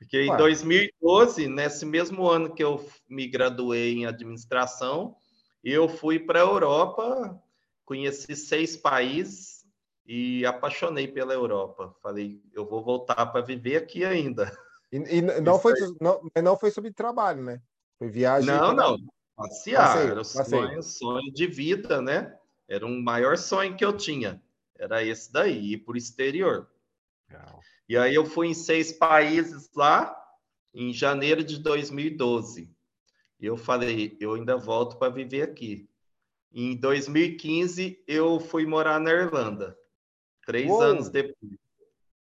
Porque em 2012, nesse mesmo ano que eu me graduei em administração, eu fui para a Europa, conheci seis países e apaixonei pela Europa. Falei, eu vou voltar para viver aqui ainda. E, e não, foi, não, não foi sobre trabalho, né? Foi viagem. Não, não. Passear. Passeio, era o sonho, sonho de vida, né? Era um maior sonho que eu tinha. Era esse daí, ir para o exterior. Legal. E aí eu fui em seis países lá em janeiro de 2012. E eu falei, eu ainda volto para viver aqui. Em 2015 eu fui morar na Irlanda. Três Uou. anos depois.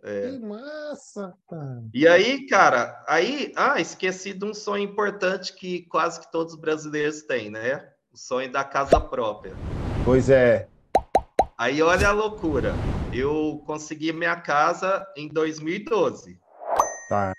É. Que massa, cara. E aí, cara, aí, ah, esqueci de um sonho importante que quase que todos os brasileiros têm, né? O sonho da casa própria. Pois é. Aí olha a loucura. Eu consegui minha casa em 2012. Tá.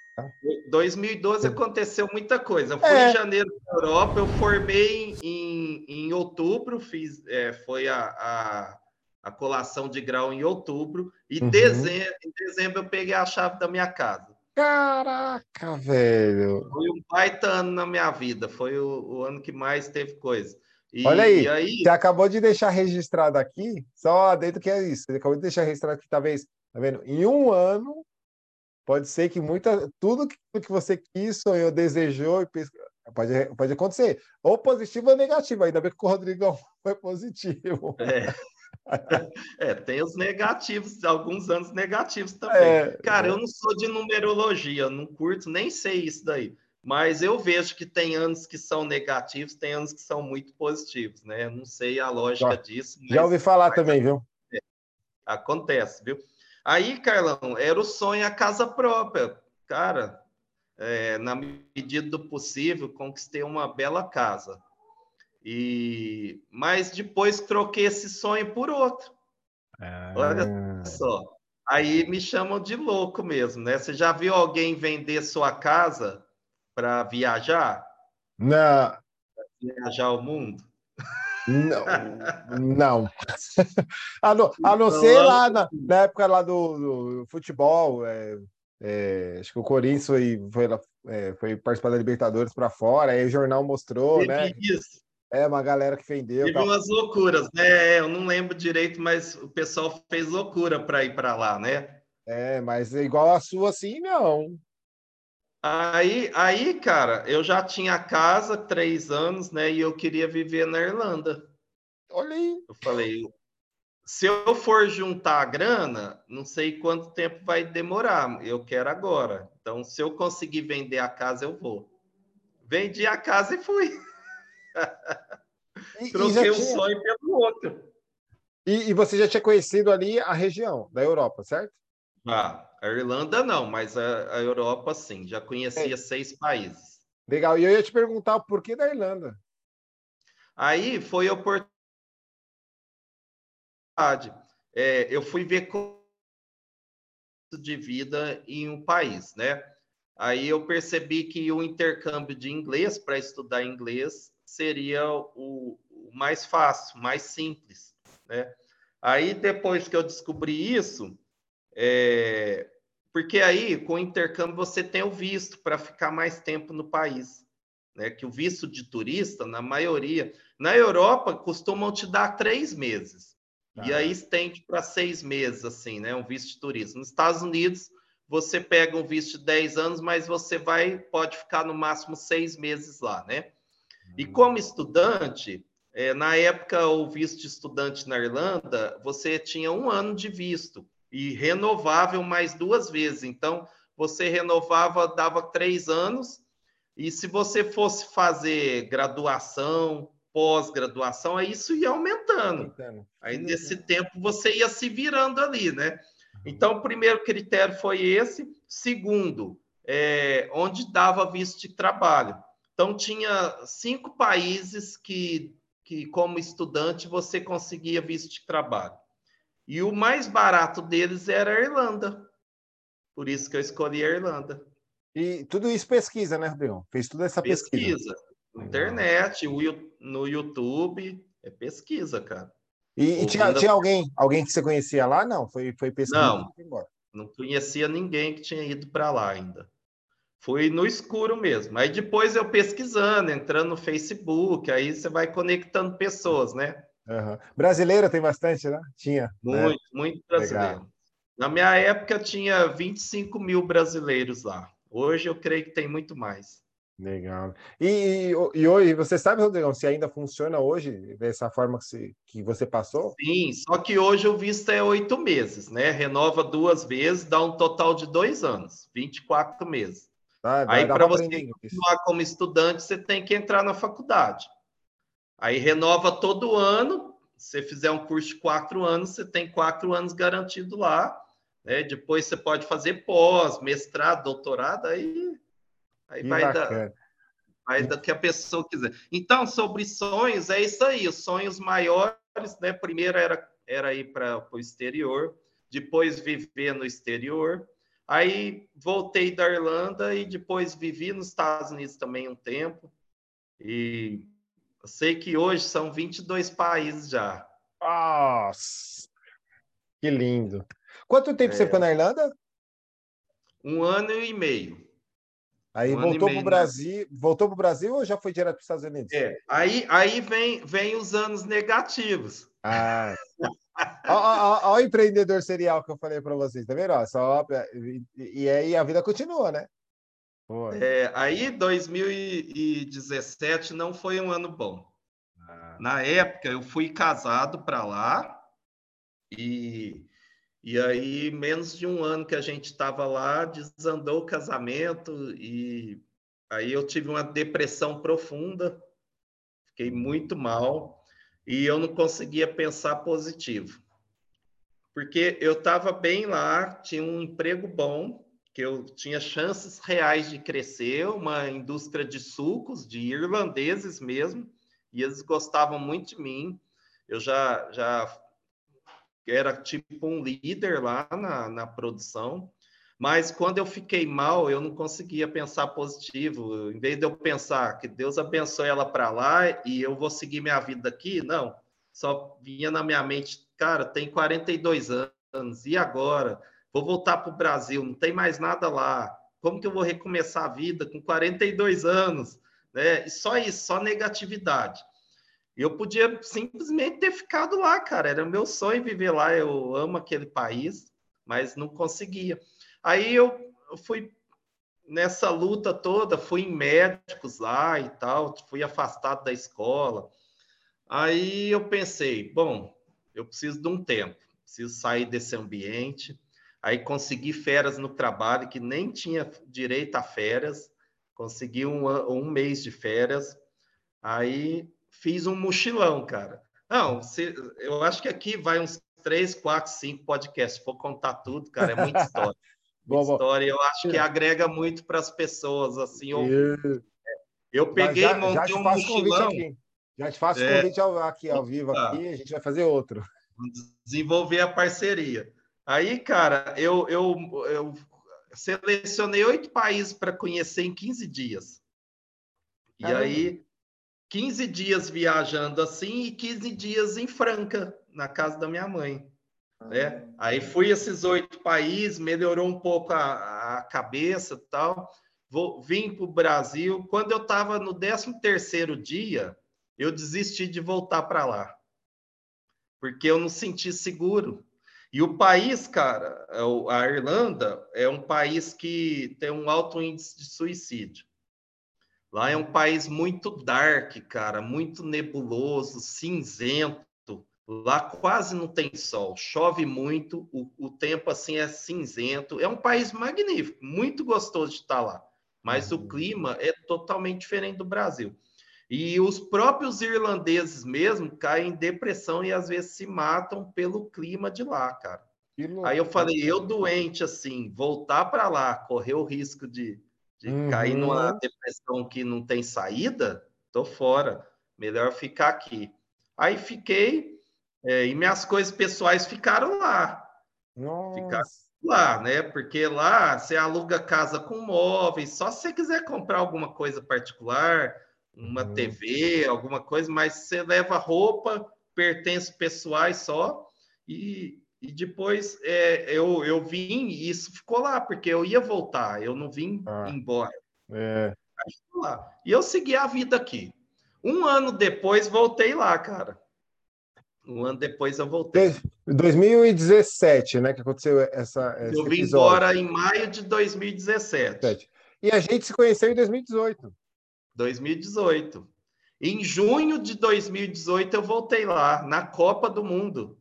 2012 aconteceu muita coisa. Eu fui é. em janeiro para Europa, eu formei em, em outubro, fiz, é, foi a, a, a, colação de grau em outubro, e uhum. dezembro, em dezembro eu peguei a chave da minha casa. Caraca, velho! Foi um baita ano na minha vida, foi o, o ano que mais teve coisa. E, Olha aí, aí, você acabou de deixar registrado aqui, só dentro que é isso. Você acabou de deixar registrado aqui, talvez, tá vendo? Em um ano, pode ser que muita, tudo que você quis, sonhou, desejou pode, pode acontecer. Ou positivo ou negativo. Ainda bem que o Rodrigão foi positivo. É. É, tem os negativos, alguns anos negativos também. É, Cara, é. eu não sou de numerologia, não curto, nem sei isso daí. Mas eu vejo que tem anos que são negativos, tem anos que são muito positivos, né? Não sei a lógica já, disso. já ouvi falar também, viu? Acontece, viu? Aí, Carlão, era o sonho a casa própria. Cara, é, na medida do possível, conquistei uma bela casa. E mas depois troquei esse sonho por outro. Ah. Olha só. Aí me chamam de louco mesmo, né? Você já viu alguém vender sua casa para viajar? Não. Pra viajar o mundo? Não, não. a, não a não ser lá na, na época lá do, do futebol, é, é, acho que o Corinthians foi, foi, é, foi participar da Libertadores para fora, aí o jornal mostrou, né? Isso. É, uma galera que vendeu. Teve umas loucuras, né? Eu não lembro direito, mas o pessoal fez loucura para ir para lá, né? É, mas igual a sua, assim, não. Aí, aí, cara, eu já tinha casa três anos, né? E eu queria viver na Irlanda. Olha aí. Eu falei, se eu for juntar a grana, não sei quanto tempo vai demorar. Eu quero agora. Então, se eu conseguir vender a casa, eu vou. Vendi a casa e fui. E, Troquei um tinha... sonho pelo outro. E, e, você já tinha conhecido ali a região da Europa, certo? Ah, a Irlanda não, mas a, a Europa sim. Já conhecia é. seis países. Legal. E eu ia te perguntar o porquê da Irlanda. Aí foi oportunidade. É, eu fui ver de vida em um país, né? Aí eu percebi que o intercâmbio de inglês para estudar inglês seria o, o mais fácil, mais simples, né? Aí depois que eu descobri isso, é, porque aí com o intercâmbio você tem o visto para ficar mais tempo no país, né? Que o visto de turista, na maioria, na Europa costumam te dar três meses e aí estende para seis meses, assim, né? Um visto de turista. Nos Estados Unidos você pega um visto de 10 anos, mas você vai pode ficar no máximo seis meses lá, né? E como estudante, é, na época, o visto de estudante na Irlanda, você tinha um ano de visto e renovável mais duas vezes. Então, você renovava, dava três anos, e se você fosse fazer graduação, pós-graduação, aí isso ia aumentando. Aí, nesse tempo, você ia se virando ali, né? Então, o primeiro critério foi esse. Segundo, é, onde dava visto de trabalho. Então, tinha cinco países que, que, como estudante, você conseguia visto de trabalho. E o mais barato deles era a Irlanda. Por isso que eu escolhi a Irlanda. E tudo isso pesquisa, né, Rodrigo? Fez toda essa pesquisa. Pesquisa. Internet, no YouTube, é pesquisa, cara. E, e tinha, tinha, alguém, alguém que você conhecia lá? Não, foi, foi pesquisa. Não, não conhecia ninguém que tinha ido para lá ainda. Fui no escuro mesmo. Aí depois eu pesquisando, entrando no Facebook, aí você vai conectando pessoas, né? Uhum. Brasileiro tem bastante, né? Tinha. Muito, né? muito brasileiro. Legal. Na minha época tinha 25 mil brasileiros lá. Hoje eu creio que tem muito mais. Legal. E, e, e hoje, você sabe, Rodrigão, se ainda funciona hoje dessa forma que você, que você passou? Sim, só que hoje o visto é oito meses, né? Renova duas vezes, dá um total de dois anos, 24 meses. Ah, Aí, para você continuar como estudante, você tem que entrar na faculdade. Aí renova todo ano. Se você fizer um curso de quatro anos, você tem quatro anos garantido lá. Né? Depois você pode fazer pós, mestrado, doutorado, aí, aí vai dar, vai dar que a pessoa quiser. Então, sobre sonhos, é isso aí. Os sonhos maiores, né? Primeiro era, era ir para o exterior, depois viver no exterior Aí voltei da Irlanda e depois vivi nos Estados Unidos também um tempo. E eu sei que hoje são 22 países já. Nossa! Que lindo. Quanto tempo é... você ficou na Irlanda? Um ano e meio. Aí um voltou para o Brasil, voltou para o Brasil ou já foi direto para os Estados Unidos? É, aí, aí vem, vem os anos negativos. Ah. Olha o empreendedor serial que eu falei para vocês, tá vendo? Só, e, e aí a vida continua, né? É, aí 2017 não foi um ano bom. Ah. Na época eu fui casado para lá e e aí, menos de um ano que a gente estava lá, desandou o casamento e aí eu tive uma depressão profunda, fiquei muito mal e eu não conseguia pensar positivo. Porque eu estava bem lá, tinha um emprego bom, que eu tinha chances reais de crescer, uma indústria de sucos, de irlandeses mesmo, e eles gostavam muito de mim. Eu já, já era tipo um líder lá na, na produção, mas quando eu fiquei mal, eu não conseguia pensar positivo. Em vez de eu pensar que Deus abençoe ela para lá e eu vou seguir minha vida aqui, não. Só vinha na minha mente, cara, tem 42 anos, e agora? Vou voltar para o Brasil, não tem mais nada lá. Como que eu vou recomeçar a vida com 42 anos? Né? E só isso, só negatividade. Eu podia simplesmente ter ficado lá, cara. Era meu sonho viver lá. Eu amo aquele país, mas não conseguia. Aí eu fui nessa luta toda, fui em médicos lá e tal, fui afastado da escola. Aí eu pensei, bom, eu preciso de um tempo, preciso sair desse ambiente. Aí consegui férias no trabalho, que nem tinha direito a férias, consegui um, um mês de férias. Aí fiz um mochilão, cara. Não, se, eu acho que aqui vai uns três, quatro, cinco podcasts. Se for contar tudo, cara, é muita história. Muita história. Eu acho que agrega muito para as pessoas, assim. Eu, eu peguei e montei já um mochilão. Já te faço é, convite ao, aqui ao vivo, aqui, a gente vai fazer outro. Desenvolver a parceria. Aí, cara, eu, eu, eu selecionei oito países para conhecer em 15 dias. E aí 15 dias viajando assim e 15 dias em Franca, na casa da minha mãe. Né? Ah. Aí fui esses oito países, melhorou um pouco a, a cabeça e tal. Vou, vim para o Brasil. Quando eu estava no 13 terceiro dia, eu desisti de voltar para lá. Porque eu não senti seguro. E o país, cara, é a Irlanda, é um país que tem um alto índice de suicídio. Lá é um país muito dark, cara, muito nebuloso, cinzento. Lá quase não tem sol, chove muito, o, o tempo assim é cinzento. É um país magnífico, muito gostoso de estar lá. Mas uhum. o clima é totalmente diferente do Brasil. E os próprios irlandeses mesmo caem em depressão e às vezes se matam pelo clima de lá, cara. Aí eu falei, eu doente assim, voltar para lá, correr o risco de de uhum. cair numa depressão que não tem saída, tô fora, melhor ficar aqui. Aí fiquei, é, e minhas coisas pessoais ficaram lá. Nossa. Ficaram lá, né? Porque lá você aluga casa com móveis, só se você quiser comprar alguma coisa particular, uma uhum. TV, alguma coisa, mas você leva roupa, pertences pessoais só, e, e depois é, eu, eu vim e isso ficou lá, porque eu ia voltar, eu não vim ah, embora. É. E eu segui a vida aqui. Um ano depois, voltei lá, cara. Um ano depois eu voltei. 2017, né? Que aconteceu essa. Eu vim episódio. embora em maio de 2017. E a gente se conheceu em 2018. 2018. Em junho de 2018 eu voltei lá, na Copa do Mundo.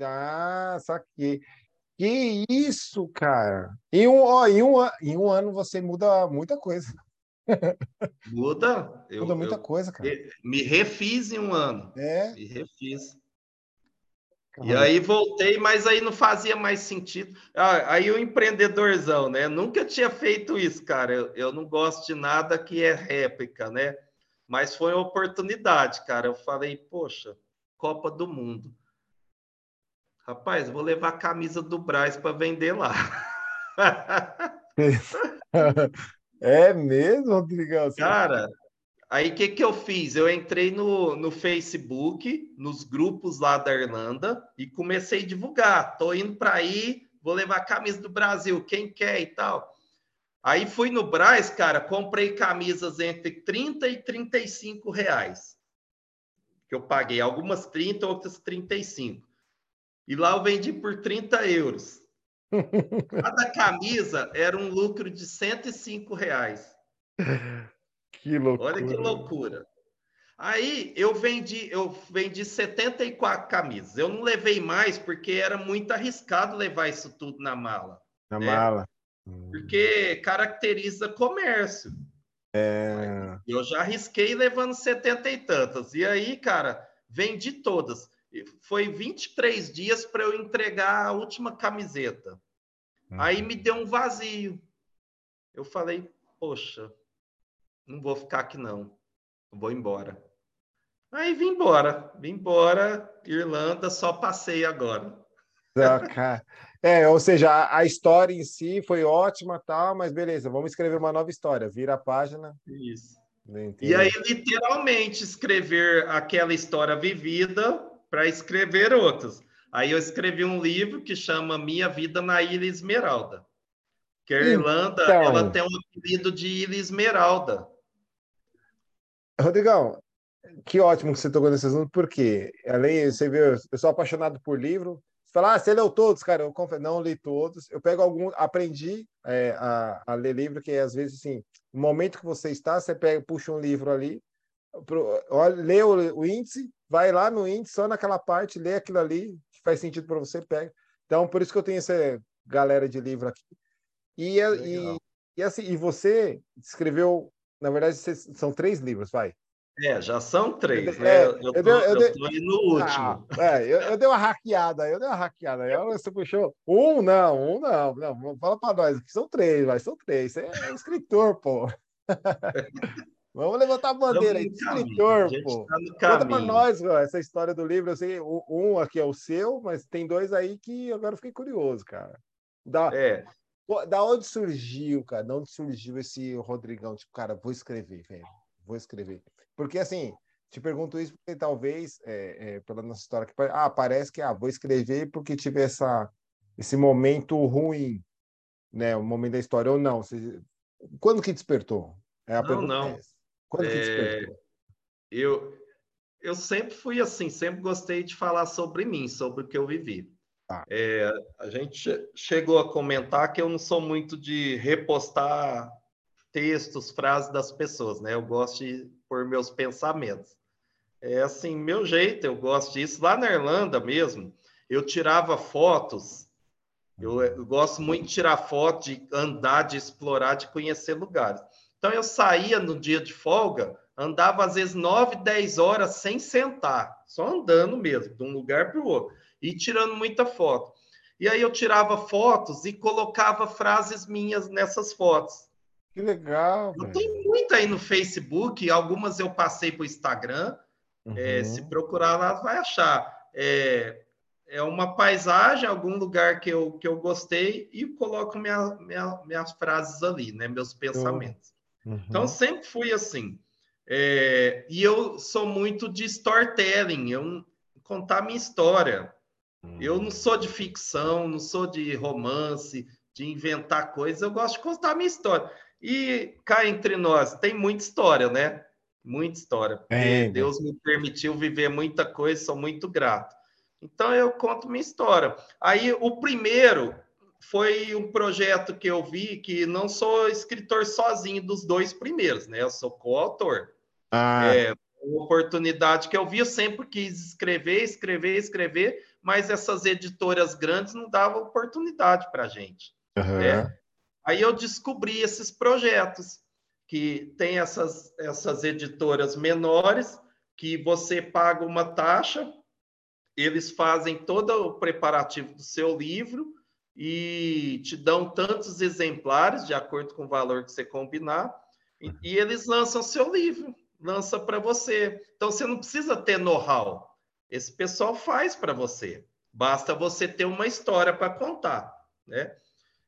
Ah, saquei. Que isso, cara! Em um, ó, em, um, em um ano você muda muita coisa. Muda? Eu, muda muita eu, coisa, cara. Me refiz em um ano. É? Me refiz. Caramba. E aí voltei, mas aí não fazia mais sentido. Ah, aí o empreendedorzão, né? Nunca tinha feito isso, cara. Eu, eu não gosto de nada que é réplica, né? Mas foi uma oportunidade, cara. Eu falei, poxa, Copa do Mundo. Rapaz, vou levar a camisa do Braz para vender lá. é mesmo, Rodrigão? Cara, aí o que, que eu fiz? Eu entrei no, no Facebook, nos grupos lá da Irlanda, e comecei a divulgar. Tô indo para aí, vou levar camisa do Brasil, quem quer e tal. Aí fui no Braz, cara, comprei camisas entre 30 e 35 reais. Que eu paguei algumas 30, outras 35. E lá eu vendi por 30 euros. Cada camisa era um lucro de 105 reais. Que loucura. Olha que loucura. Aí eu vendi, eu vendi 74 camisas. Eu não levei mais porque era muito arriscado levar isso tudo na mala. Na né? mala. Porque caracteriza comércio. É... Eu já arrisquei levando 70 e tantas. E aí, cara, vendi todas. Foi 23 dias para eu entregar a última camiseta. Uhum. Aí me deu um vazio. Eu falei, poxa, não vou ficar aqui não. Vou embora. Aí vim embora. Vim embora, Irlanda, só passei agora. É, ou seja, a, história em si foi ótima, tal, mas beleza, vamos escrever uma nova história. Vira a página. Isso. E aí, literalmente, escrever aquela história vivida para escrever outras. Aí eu escrevi um livro que chama Minha Vida na Ilha Esmeralda. Que a Irlanda então... ela tem um apelido de Ilha Esmeralda. Rodrigão, que ótimo que você tocou nesse assunto, porque além, você vê, eu sou apaixonado por livro. Você fala, ah, você leu todos, cara? Eu confesso, não li todos. Eu pego algum, aprendi é, a, a, ler livro, que às vezes, assim, no momento que você está, você pega, puxa um livro ali, pro, olha, lê o, o, índice, vai lá no índice, só naquela parte, lê aquilo ali, que faz sentido para você, pega. Então, por isso que eu tenho essa galera de livro aqui. E, e, e, assim, e você escreveu, na verdade, são três livros, vai. É, já são três, né? É, eu, eu, eu, eu, tô indo no último. Ah, é, eu, eu dei uma hackeada, eu dei uma hackeada. Eu, você puxou um, não, um não. não fala para nós, que são três, mas são três. Você é escritor, pô. Vamos levantar a bandeira aí, escritor, pô. Tá Conta para nós ó, essa história do livro. Eu sei, um aqui é o seu, mas tem dois aí que agora eu fiquei curioso, cara. Da, é. Da onde surgiu, cara? Da onde surgiu esse Rodrigão? Tipo, cara, vou escrever, velho. Vou escrever. Porque, assim, te pergunto isso porque talvez, é, é, pela nossa história, que ah, parece que ah, vou escrever porque tive essa, esse momento ruim, né? O momento da história, ou não. Você, quando que despertou? É a não, pergunta não. É quando que despertou? É, eu, eu sempre fui assim, sempre gostei de falar sobre mim, sobre o que eu vivi. Ah. É, a gente chegou a comentar que eu não sou muito de repostar textos, frases das pessoas, né? Eu gosto de por meus pensamentos. É assim, meu jeito, eu gosto disso. Lá na Irlanda mesmo, eu tirava fotos. Eu, eu gosto muito de tirar foto, de andar, de explorar, de conhecer lugares. Então eu saía no dia de folga, andava às vezes 9, 10 horas sem sentar, só andando mesmo, de um lugar para o outro, e tirando muita foto. E aí eu tirava fotos e colocava frases minhas nessas fotos. Que legal. Eu tenho muito aí no Facebook, algumas eu passei para o Instagram. Uhum. É, se procurar lá, vai achar. É, é uma paisagem, algum lugar que eu, que eu gostei e coloco minha, minha, minhas frases ali, né? meus pensamentos. Uhum. Então, sempre fui assim. É, e eu sou muito de storytelling, eu contar minha história. Eu não sou de ficção, não sou de romance, de inventar coisas, eu gosto de contar minha história. E cá entre nós, tem muita história, né? Muita história. É, Deus me permitiu viver muita coisa, sou muito grato. Então eu conto minha história. Aí o primeiro foi um projeto que eu vi que não sou escritor sozinho dos dois primeiros, né? Eu sou coautor. Ah. É uma oportunidade que eu vi, eu sempre quis escrever, escrever, escrever, mas essas editoras grandes não davam oportunidade para a gente. Uhum. Né? Aí eu descobri esses projetos, que tem essas, essas editoras menores, que você paga uma taxa, eles fazem todo o preparativo do seu livro e te dão tantos exemplares, de acordo com o valor que você combinar, e, e eles lançam seu livro, lança para você. Então você não precisa ter know-how. Esse pessoal faz para você. Basta você ter uma história para contar, né?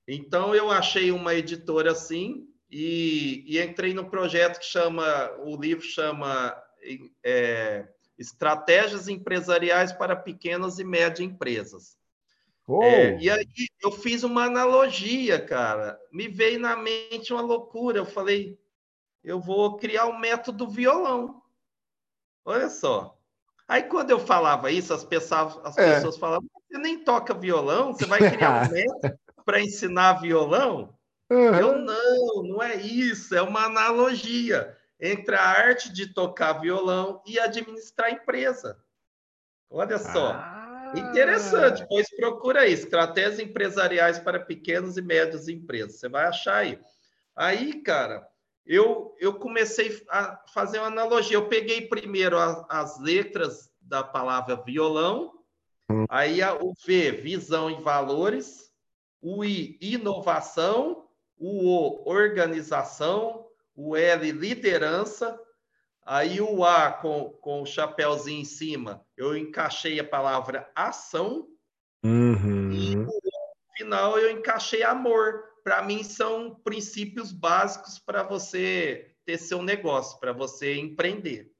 Então eu achei uma editora assim e, e entrei no projeto que chama, o livro chama é, Estratégias Empresariais para Pequenas e Médias Empresas. Oh. É, e aí eu fiz uma analogia, cara. Me veio na mente uma loucura. Eu falei, eu vou criar um método violão. Olha só. Aí quando eu falava isso, as pessoas, as é. pessoas falavam, você nem toca violão, você vai criar um método para ensinar violão? Uhum. Eu não, não é isso, é uma analogia entre a arte de tocar violão e administrar empresa. Olha só. Ah. Interessante, pois procura aí, estratégias empresariais para pequenos e médios empresas. Você vai achar aí. Aí, cara, eu, eu comecei a fazer uma analogia. Eu peguei primeiro as, as letras da palavra violão, hum. aí a, o V, visão e valores, o I, inovação, o O, organização, o L, liderança, aí o A com, com o chapéuzinho em cima, eu encaixei a palavra ação, uhum. e no final eu encaixei amor. Para mim, são princípios básicos para você ter seu negócio, para você empreender.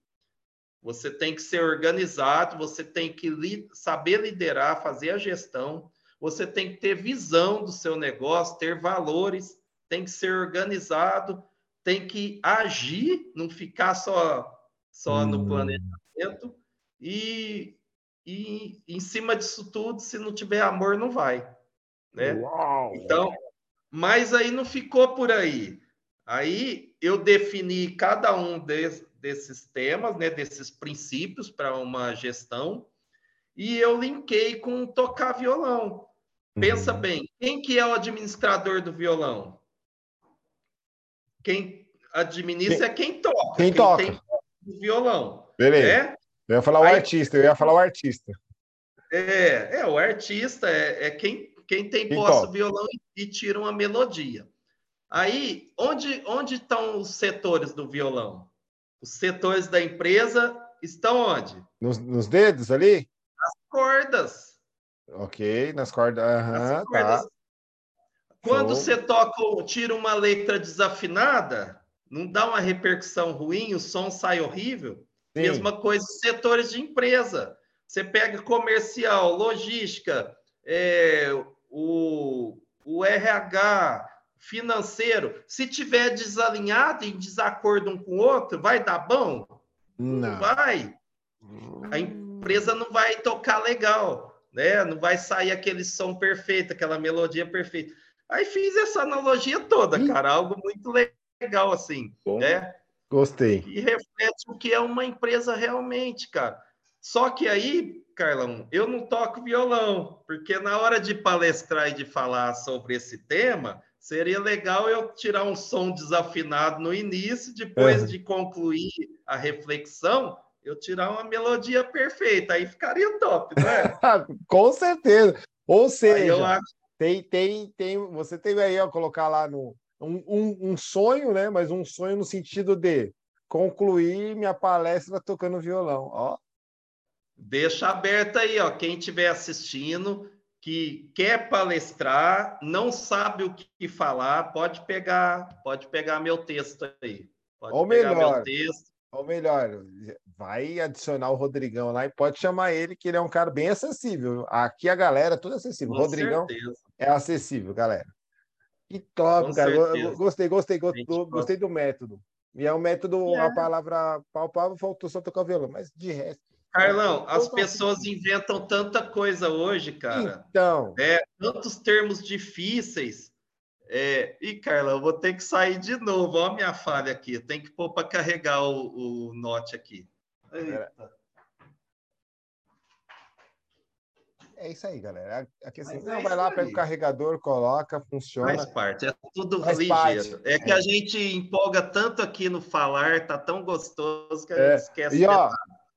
Você tem que ser organizado, você tem que li saber liderar, fazer a gestão, você tem que ter visão do seu negócio, ter valores, tem que ser organizado, tem que agir, não ficar só, só hum. no planejamento. E, e em cima disso tudo, se não tiver amor, não vai. Né? Uau. Então, mas aí não ficou por aí. Aí eu defini cada um de, desses temas, né, desses princípios para uma gestão, e eu linkei com tocar violão. Pensa uhum. bem, quem que é o administrador do violão? Quem administra quem, é quem toca. Quem, quem toca. Tem o violão. Beleza. Né? Eu ia falar Aí, o artista, eu ia falar o artista. É, é o artista é, é quem, quem tem posse violão e, e tira uma melodia. Aí, onde, onde estão os setores do violão? Os setores da empresa estão onde? Nos, nos dedos ali? Nas cordas. Ok, nas cordas. Uhum, nas cordas. Tá. Quando Show. você toca, tira uma letra desafinada, não dá uma repercussão ruim, o som sai horrível. Sim. Mesma coisa, setores de empresa. Você pega comercial, logística, é, o, o RH, financeiro. Se tiver desalinhado em desacordo um com o outro, vai dar bom? Não, não vai. A empresa não vai tocar legal, né? Não vai sair aquele som perfeito, aquela melodia perfeita. Aí fiz essa analogia toda, cara, algo muito legal assim, Bom, né? Gostei. E reflete o que é uma empresa realmente, cara. Só que aí, Carlão, eu não toco violão, porque na hora de palestrar e de falar sobre esse tema, seria legal eu tirar um som desafinado no início, depois é. de concluir a reflexão, eu tirar uma melodia perfeita, aí ficaria top, não é? Com certeza. Ou seja, acho... tem, tem, tem, você tem aí, ó, colocar lá no um, um, um sonho, né? Mas um sonho no sentido de concluir minha palestra tocando violão, ó. Deixa aberto aí, ó. Quem estiver assistindo, que quer palestrar, não sabe o que falar, pode pegar, pode pegar meu texto aí. Pode ou melhor, ou melhor, vai adicionar o Rodrigão lá e pode chamar ele, que ele é um cara bem acessível. Aqui a galera é tudo acessível. Com Rodrigão certeza. é acessível, galera. Que top, Com cara. Certeza. Gostei, gostei, gostei, gostei do método. E é um método, é. a palavra palpável, faltou só tocar o violão, mas de resto. Carlão, as pessoas inventam tanta coisa hoje, cara. Então. É, tantos termos difíceis. É... Ih, Carlão, vou ter que sair de novo. Olha a minha falha aqui. Tem que pôr para carregar o, o note aqui. Eita. É isso aí, galera. Aqui assim, não, é vai lá, pega o carregador, coloca, funciona. Faz parte, é tudo Faz ligeiro. Parte. É que é. a gente empolga tanto aqui no falar, tá tão gostoso que a é. gente esquece. E, ó,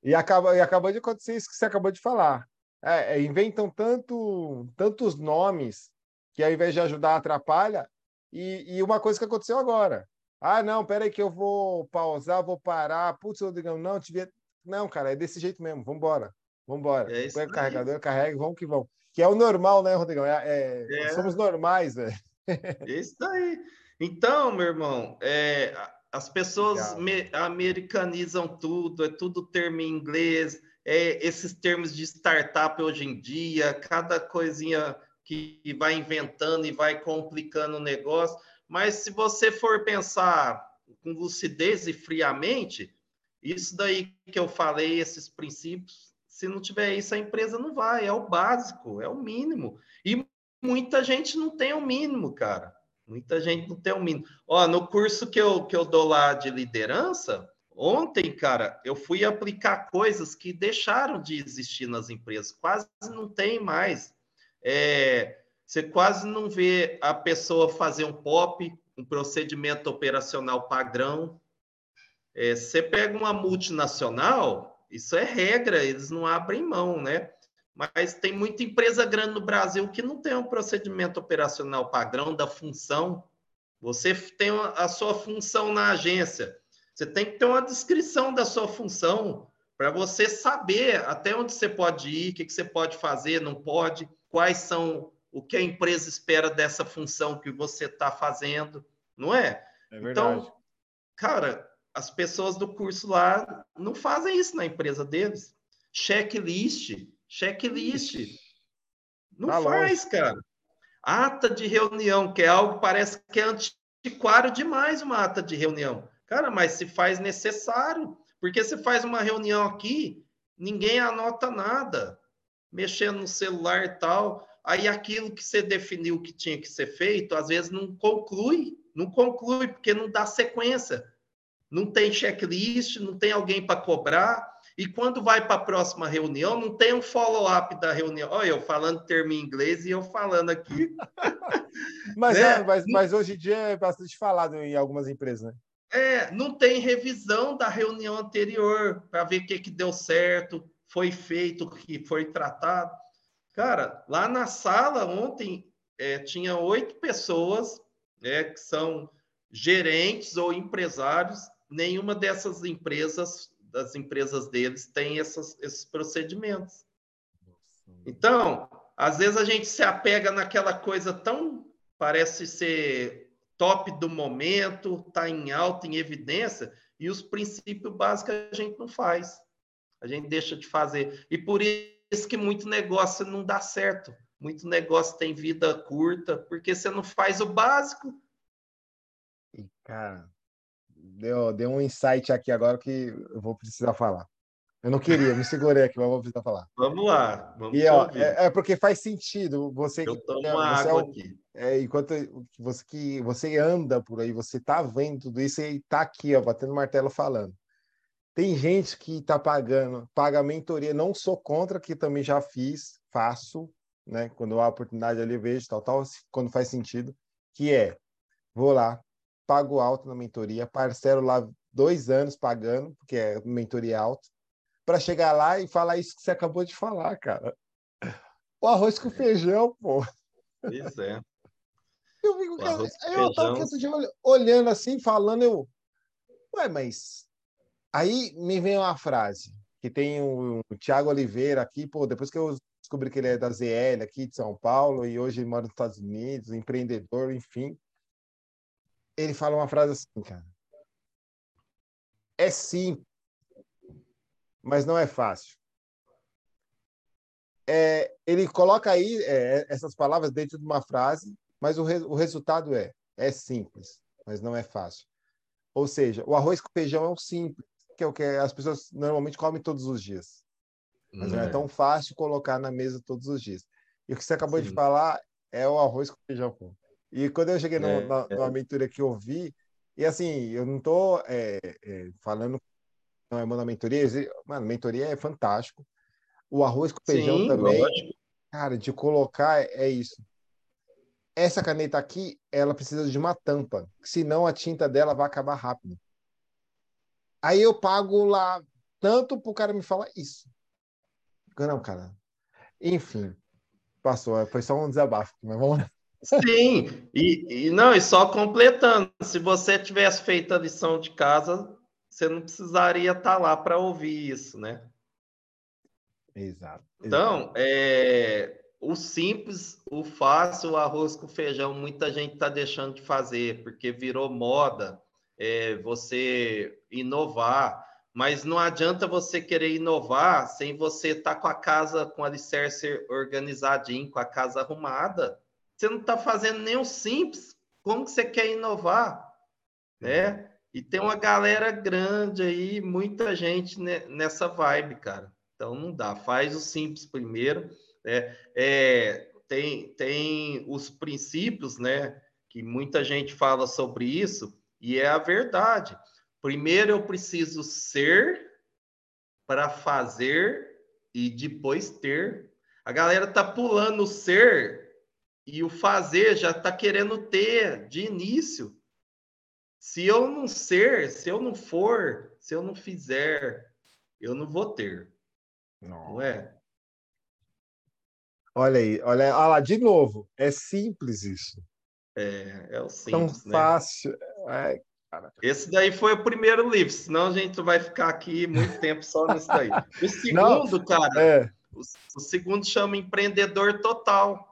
e, acaba, e acabou de acontecer isso que você acabou de falar. É, é, inventam tanto, tantos nomes que ao invés de ajudar, atrapalha. E, e uma coisa que aconteceu agora. Ah, não, peraí que eu vou pausar, vou parar. Putz, Rodrigão, não, devia... Não, cara, é desse jeito mesmo. Vamos embora. É Põe o carregador, carrega, vamos que vamos. Que é o normal, né, Rodrigão? É, é, é... Somos normais, velho. É isso aí. Então, meu irmão, é, as pessoas me, americanizam tudo, é tudo termo em inglês, é, esses termos de startup hoje em dia, cada coisinha que vai inventando e vai complicando o negócio. Mas se você for pensar com lucidez e friamente, isso daí que eu falei, esses princípios, se não tiver isso, a empresa não vai, é o básico, é o mínimo. E muita gente não tem o mínimo, cara. Muita gente não tem o mínimo. Ó, no curso que eu, que eu dou lá de liderança, ontem, cara, eu fui aplicar coisas que deixaram de existir nas empresas, quase não tem mais. É, você quase não vê a pessoa fazer um POP, um procedimento operacional padrão. É, você pega uma multinacional, isso é regra, eles não abrem mão, né? Mas tem muita empresa grande no Brasil que não tem um procedimento operacional padrão da função. Você tem a sua função na agência. Você tem que ter uma descrição da sua função para você saber até onde você pode ir, o que, que você pode fazer, não pode, quais são o que a empresa espera dessa função que você está fazendo, não é? É verdade. Então, cara, as pessoas do curso lá não fazem isso na empresa deles. Checklist, checklist. Não tá faz, longe. cara. Ata de reunião, que é algo parece que é antiquário demais uma ata de reunião. Cara, mas se faz necessário, porque se faz uma reunião aqui, ninguém anota nada, mexendo no celular e tal. Aí aquilo que você definiu que tinha que ser feito, às vezes não conclui, não conclui, porque não dá sequência. Não tem checklist, não tem alguém para cobrar. E quando vai para a próxima reunião, não tem um follow-up da reunião. Olha, eu falando termo em inglês e eu falando aqui. mas, né? é, mas, mas, hoje em dia é bastante falado em algumas empresas, né? É, não tem revisão da reunião anterior para ver o que, que deu certo, foi feito, o que foi tratado. Cara, lá na sala ontem é, tinha oito pessoas é, que são gerentes ou empresários. Nenhuma dessas empresas das empresas deles tem essas, esses procedimentos. Então, às vezes a gente se apega naquela coisa tão parece ser top do momento, está em alta, em evidência, e os princípios básicos a gente não faz. A gente deixa de fazer. E por isso que muito negócio não dá certo. Muito negócio tem vida curta, porque você não faz o básico. E, cara, deu, deu um insight aqui agora que eu vou precisar falar. Eu não queria, me segurei aqui, mas vou precisar falar. Vamos lá. Vamos e, ó, é, é, porque faz sentido. Você, eu tomo é, água é um, aqui. É, enquanto você que você anda por aí, você tá vendo tudo isso e tá aqui, ó, batendo martelo falando. Tem gente que tá pagando, paga mentoria. Não sou contra, que também já fiz, faço, né? Quando há oportunidade ali, vejo tal, tal, quando faz sentido. Que é, vou lá, pago alto na mentoria, parcelo lá dois anos pagando, porque é mentoria alta, para chegar lá e falar isso que você acabou de falar, cara. O arroz com feijão, pô. Isso é. Eu fico, cara, eu tava olhando assim, falando, eu. Ué, mas. Aí me vem uma frase que tem o, o Tiago Oliveira aqui, pô, depois que eu descobri que ele é da ZL aqui de São Paulo e hoje ele mora nos Estados Unidos, empreendedor, enfim ele fala uma frase assim, cara. É simples, mas não é fácil. É, ele coloca aí é, essas palavras dentro de uma frase, mas o, re, o resultado é é simples, mas não é fácil. Ou seja, o arroz com feijão é um simples, que é o que as pessoas normalmente comem todos os dias. Mas não é, é tão fácil colocar na mesa todos os dias. E o que você acabou Sim. de falar é o arroz com feijão. E quando eu cheguei no, é, na, é. mentoria que eu vi, e assim, eu não estou é, é, falando não é uma mentoria, mano, mentoria é fantástico. O arroz com feijão Sim, também. Lógico. Cara, de colocar é, é isso. Essa caneta aqui, ela precisa de uma tampa, senão a tinta dela vai acabar rápido. Aí eu pago lá tanto pro cara me falar isso. Não, cara. Enfim, passou. Foi só um desabafo, mas vamos lá. Sim, e, e, não, e só completando, se você tivesse feito a lição de casa, você não precisaria estar lá para ouvir isso, né? Exato. Então, é, o simples, o fácil, o arroz com feijão, muita gente está deixando de fazer, porque virou moda é, você inovar. Mas não adianta você querer inovar sem você estar tá com a casa com alicerce organizadinho, com a casa arrumada. Você não está fazendo nem o simples. Como que você quer inovar? Né? E tem uma galera grande aí, muita gente nessa vibe, cara. Então não dá. Faz o simples primeiro. Né? É, tem, tem os princípios, né? Que muita gente fala sobre isso, e é a verdade. Primeiro eu preciso ser para fazer e depois ter. A galera tá pulando o ser e o fazer já tá querendo ter de início. Se eu não ser, se eu não for, se eu não fizer, eu não vou ter. Não, não é? Olha aí, olha, olha lá, de novo, é simples isso. É, é o simples, Tão né? fácil. É, esse daí foi o primeiro livro, senão a gente vai ficar aqui muito tempo só nisso daí. O segundo, Não, cara, é. o, o, segundo chama Empreendedor Total.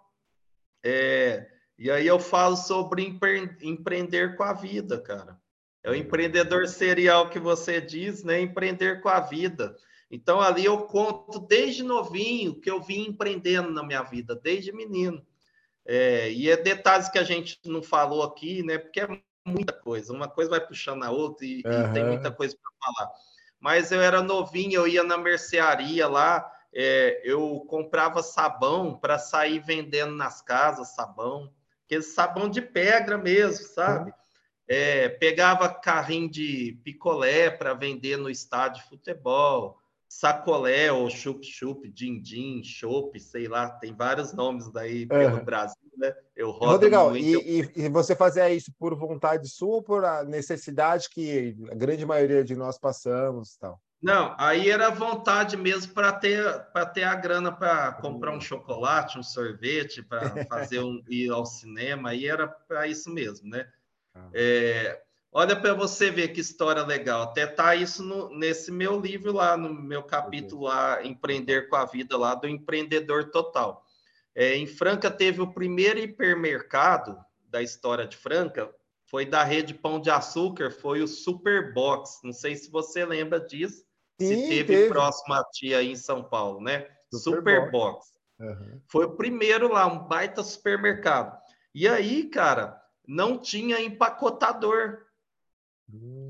É, e aí eu falo sobre empre, empreender com a vida, cara. É o empreendedor serial que você diz, né? Empreender com a vida. Então ali eu conto desde novinho que eu vim empreendendo na minha vida, desde menino. É, e é detalhes que a gente não falou aqui, né? Porque é muita coisa, uma coisa vai puxando a outra e, uhum. e tem muita coisa para falar. Mas eu era novinho, eu ia na mercearia lá, é, eu comprava sabão para sair vendendo nas casas, sabão, aquele sabão de pedra mesmo, sabe? É, pegava carrinho de picolé para vender no estádio de futebol, sacolé ou chup-chup, din-din, chopp, sei lá, tem vários nomes daí pelo Brasil, né? Eu rodo Rodrigão, muito. E, eu... e, você fazia isso por vontade sua ou por a necessidade que a grande maioria de nós passamos tal? Não, aí era vontade mesmo para ter para ter a grana para comprar um chocolate, um sorvete, para fazer um ir ao cinema, aí era para isso mesmo, né? Ah. É, Olha para você ver que história legal. Até tá isso no, nesse meu livro lá, no meu capítulo lá, Empreender com a Vida, lá do Empreendedor Total. É, em Franca teve o primeiro hipermercado da história de Franca, foi da rede Pão de Açúcar, foi o Superbox. Não sei se você lembra disso. Sim, se teve, teve, próximo a ti aí em São Paulo, né? Superbox. Super uhum. Foi o primeiro lá, um baita supermercado. E aí, cara, não tinha empacotador.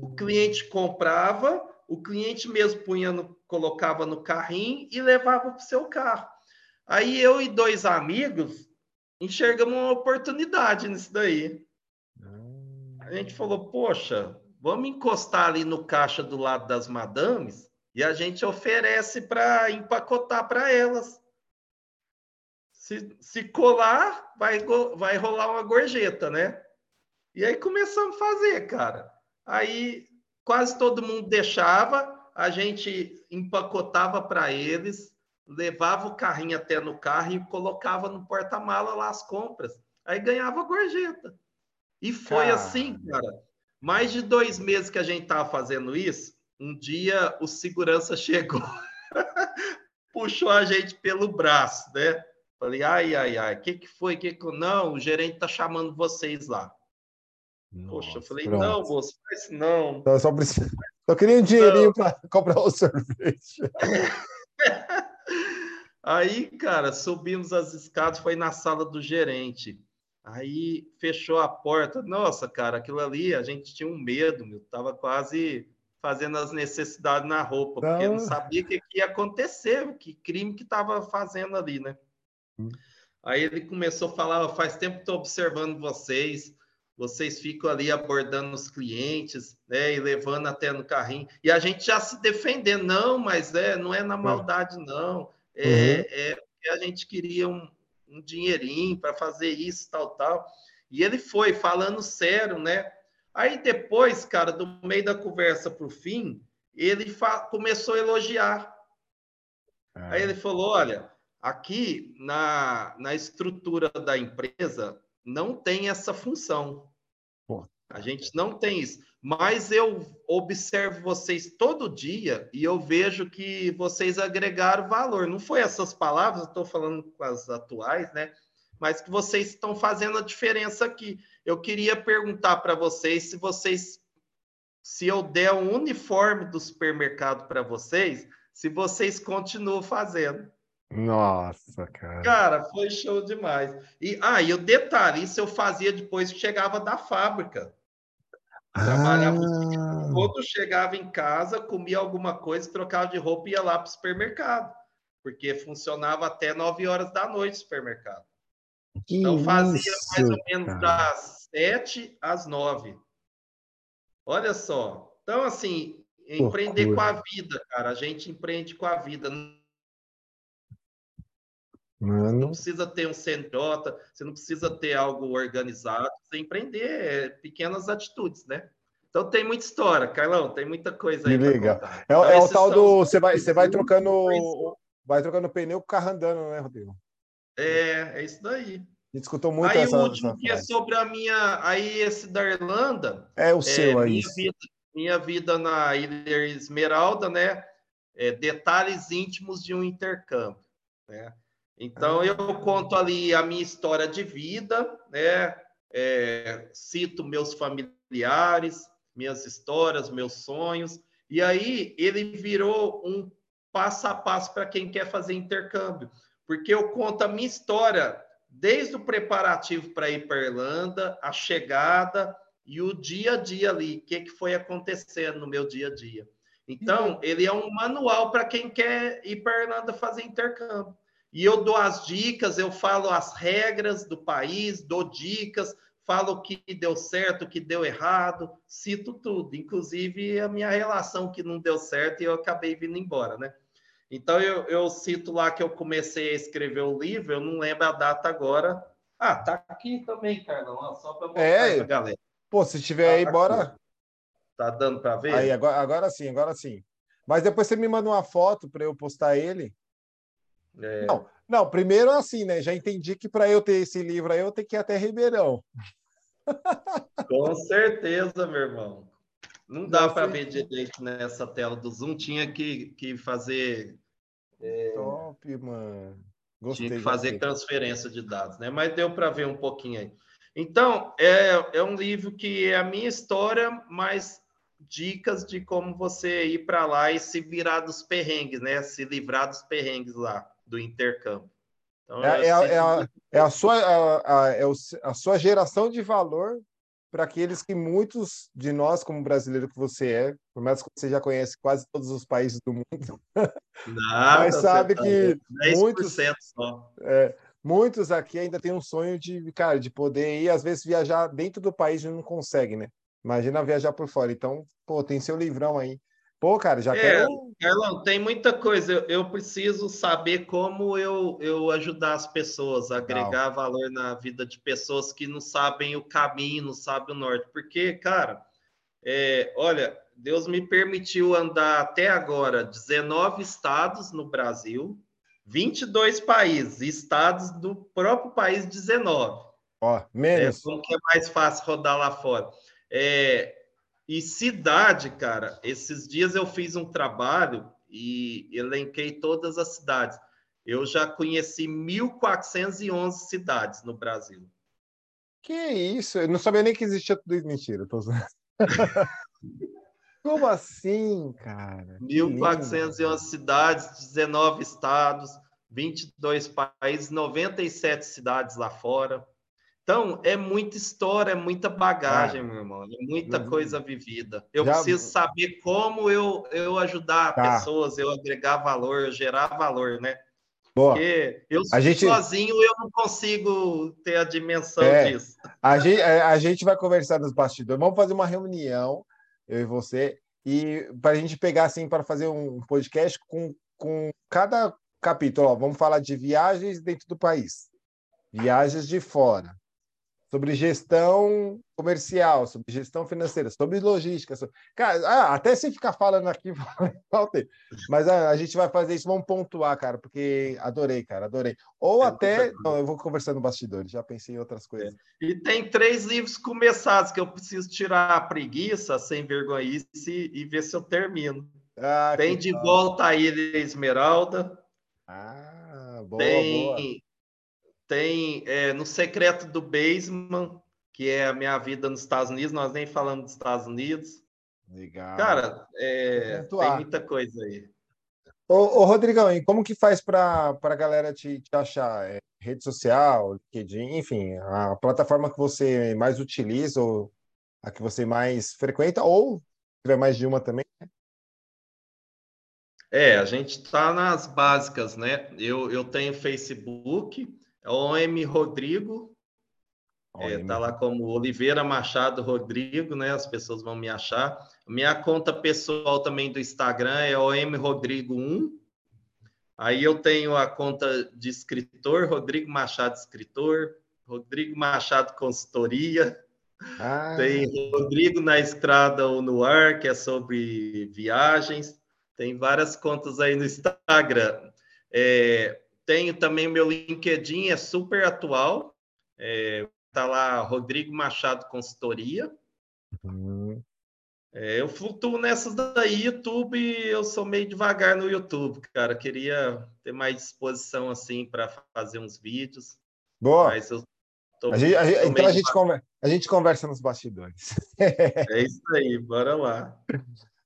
O cliente comprava, o cliente mesmo punha no, colocava no carrinho e levava para o seu carro. Aí eu e dois amigos enxergamos uma oportunidade nisso daí. A gente falou, poxa, vamos encostar ali no caixa do lado das madames e a gente oferece para empacotar para elas. Se, se colar, vai, vai rolar uma gorjeta, né? E aí começamos a fazer, cara. Aí quase todo mundo deixava, a gente empacotava para eles, levava o carrinho até no carro e colocava no porta-mala lá as compras. Aí ganhava gorjeta. E foi cara. assim, cara. Mais de dois meses que a gente estava fazendo isso, um dia o segurança chegou, puxou a gente pelo braço, né? Falei, ai, ai, ai, o que, que foi? Que que... Não, o gerente está chamando vocês lá. Nossa, Poxa, eu falei, pronto. não, moço, faz não. Então, só, preciso... só queria um dinheirinho para comprar o sorvete. Aí, cara, subimos as escadas, foi na sala do gerente. Aí fechou a porta. Nossa, cara, aquilo ali, a gente tinha um medo, meu. Tava quase fazendo as necessidades na roupa, não. porque não sabia o que, que ia acontecer, que crime que tava fazendo ali, né? Hum. Aí ele começou a falar: faz tempo que estou observando vocês vocês ficam ali abordando os clientes, né, e levando até no carrinho, e a gente já se defendendo, não, mas é, não é na maldade, não, é, uhum. é a gente queria um, um dinheirinho para fazer isso, tal, tal, e ele foi falando sério, né, aí depois, cara, do meio da conversa para o fim, ele começou a elogiar, ah. aí ele falou, olha, aqui na, na estrutura da empresa, não tem essa função. A gente não tem isso. Mas eu observo vocês todo dia e eu vejo que vocês agregaram valor. Não foi essas palavras, estou falando com as atuais, né? Mas que vocês estão fazendo a diferença aqui. Eu queria perguntar para vocês se vocês se eu der um uniforme do supermercado para vocês, se vocês continuam fazendo. Nossa, cara. Cara, foi show demais. E, ah, e o detalhe, isso eu fazia depois que chegava da fábrica. Trabalhava ah. quando chegava em casa, comia alguma coisa, trocava de roupa e ia lá para o supermercado. Porque funcionava até 9 horas da noite o supermercado. Que então fazia isso, mais ou menos cara. das 7 às 9. Olha só. Então, assim, empreender com a vida, cara. A gente empreende com a vida. Mano. Não precisa ter um CNJ, você não precisa ter algo organizado, você empreender é pequenas atitudes, né? Então tem muita história, Carlão, tem muita coisa aí. Me liga. É, então, é o tal do. Você vai, você vai trocando. Vai trocando pneu com o carro andando, né, Rodrigo? É, é isso daí. A gente escutou muito aí essa. Aí o último que é sobre a minha. Aí esse da Irlanda. É o seu é, aí. Minha vida, minha vida na Ilha Esmeralda, né? É, detalhes íntimos de um intercâmbio, né? Então, eu conto ali a minha história de vida, né? É, cito meus familiares, minhas histórias, meus sonhos, e aí ele virou um passo a passo para quem quer fazer intercâmbio, porque eu conto a minha história desde o preparativo para ir para a Irlanda, a chegada e o dia a dia ali, o que, que foi acontecendo no meu dia a dia. Então, ele é um manual para quem quer ir para a Irlanda fazer intercâmbio. E eu dou as dicas, eu falo as regras do país, dou dicas, falo o que deu certo, o que deu errado, cito tudo, inclusive a minha relação que não deu certo e eu acabei vindo embora, né? Então eu, eu cito lá que eu comecei a escrever o livro, eu não lembro a data agora. Ah, tá aqui também, Carlão, só para mostrar é, pra galera. Pô, se tiver tá aí, aqui. bora. Tá dando para ver? Aí, agora, agora sim, agora sim. Mas depois você me manda uma foto para eu postar ele. É... Não, não, primeiro assim, né? Já entendi que para eu ter esse livro aí, eu tenho que ir até Ribeirão. Com certeza, meu irmão. Não dá para ver direito nessa tela do Zoom, tinha que, que fazer. É... Top, mano. Gostei, tinha que fazer gostei. transferência de dados, né? Mas deu para ver um pouquinho aí. Então, é, é um livro que é a minha história, mas dicas de como você ir para lá e se virar dos perrengues, né? Se livrar dos perrengues lá do intercâmbio. Então, é, é, é, a, é, a, sua, a, a, é a sua geração de valor para aqueles que muitos de nós, como brasileiro que você é, por mais que você já conhece quase todos os países do mundo, Nada, mas sabe tá que muitos. É, muitos aqui ainda têm um sonho de, cara, de poder ir, às vezes viajar dentro do país e não consegue, né? Imagina viajar por fora. Então, pô, tem seu livrão aí. Pô, cara, já é, quero. Carlão, tem muita coisa. Eu, eu, preciso saber como eu, eu ajudar as pessoas, agregar valor na vida de pessoas que não sabem o caminho, não sabem o norte. Porque, cara, é, olha, Deus me permitiu andar até agora 19 estados no Brasil, 22 países, estados do próprio país 19. Ó, menos. É, como que é mais fácil rodar lá fora? É, e cidade, cara, esses dias eu fiz um trabalho e elenquei todas as cidades. Eu já conheci 1.411 cidades no Brasil. Que isso? Eu não sabia nem que existia tudo isso. Mentira, tô Como assim, cara? 1.411 cidades, 19 estados, 22 países, 97 cidades lá fora. Então, é muita história, é muita bagagem, ah, meu irmão, é muita coisa vivida. Eu já... preciso saber como eu, eu ajudar tá. pessoas, eu agregar valor, eu gerar valor, né? Boa. Porque eu a gente... sozinho eu não consigo ter a dimensão é, disso. A gente, é, a gente vai conversar nos bastidores, vamos fazer uma reunião, eu e você, e para a gente pegar assim para fazer um podcast com, com cada capítulo. Ó, vamos falar de viagens dentro do país, viagens de fora, sobre gestão comercial, sobre gestão financeira, sobre logística. Sobre... Cara, ah, até se ficar falando aqui, mas a, a, gente vai fazer isso, vamos pontuar, cara, porque adorei, cara, adorei. Ou é, até, não, eu vou conversar no bastidor, já pensei em outras coisas. É. E tem três livros começados que eu preciso tirar a preguiça, sem vergonhice, e ver se eu termino. Ah, tem De Volta a Ilha Esmeralda. Ah, boa, tem boa tem é, no Secreto do Basement, que é a minha vida nos Estados Unidos, nós nem falamos dos Estados Unidos. Legal. Cara, é, tem muita coisa aí. Ô, ô Rodrigão, e como que faz para a galera te, te achar? É, rede social, LinkedIn, enfim, a plataforma que você mais utiliza ou a que você mais frequenta, ou tiver mais de uma também, né? É, a gente está nas básicas, né? Eu, eu tenho Facebook, OM Rodrigo, é, tá lá como Oliveira Machado Rodrigo, né? As pessoas vão me achar. Minha conta pessoal também do Instagram é OM Rodrigo 1. Aí eu tenho a conta de escritor, Rodrigo Machado Escritor, Rodrigo Machado Consultoria. Ah. Tem Rodrigo na Estrada ou no Ar, que é sobre viagens. Tem várias contas aí no Instagram. É, tenho também meu LinkedIn, é super atual. É, tá lá Rodrigo Machado Consultoria. Uhum. É, eu flutuo nessas daí, YouTube, eu sou meio devagar no YouTube, cara. Queria ter mais disposição assim para fazer uns vídeos. Boa. Mas eu tô, a gente, a gente, então a gente, conversa, a gente conversa nos bastidores. é isso aí, bora lá.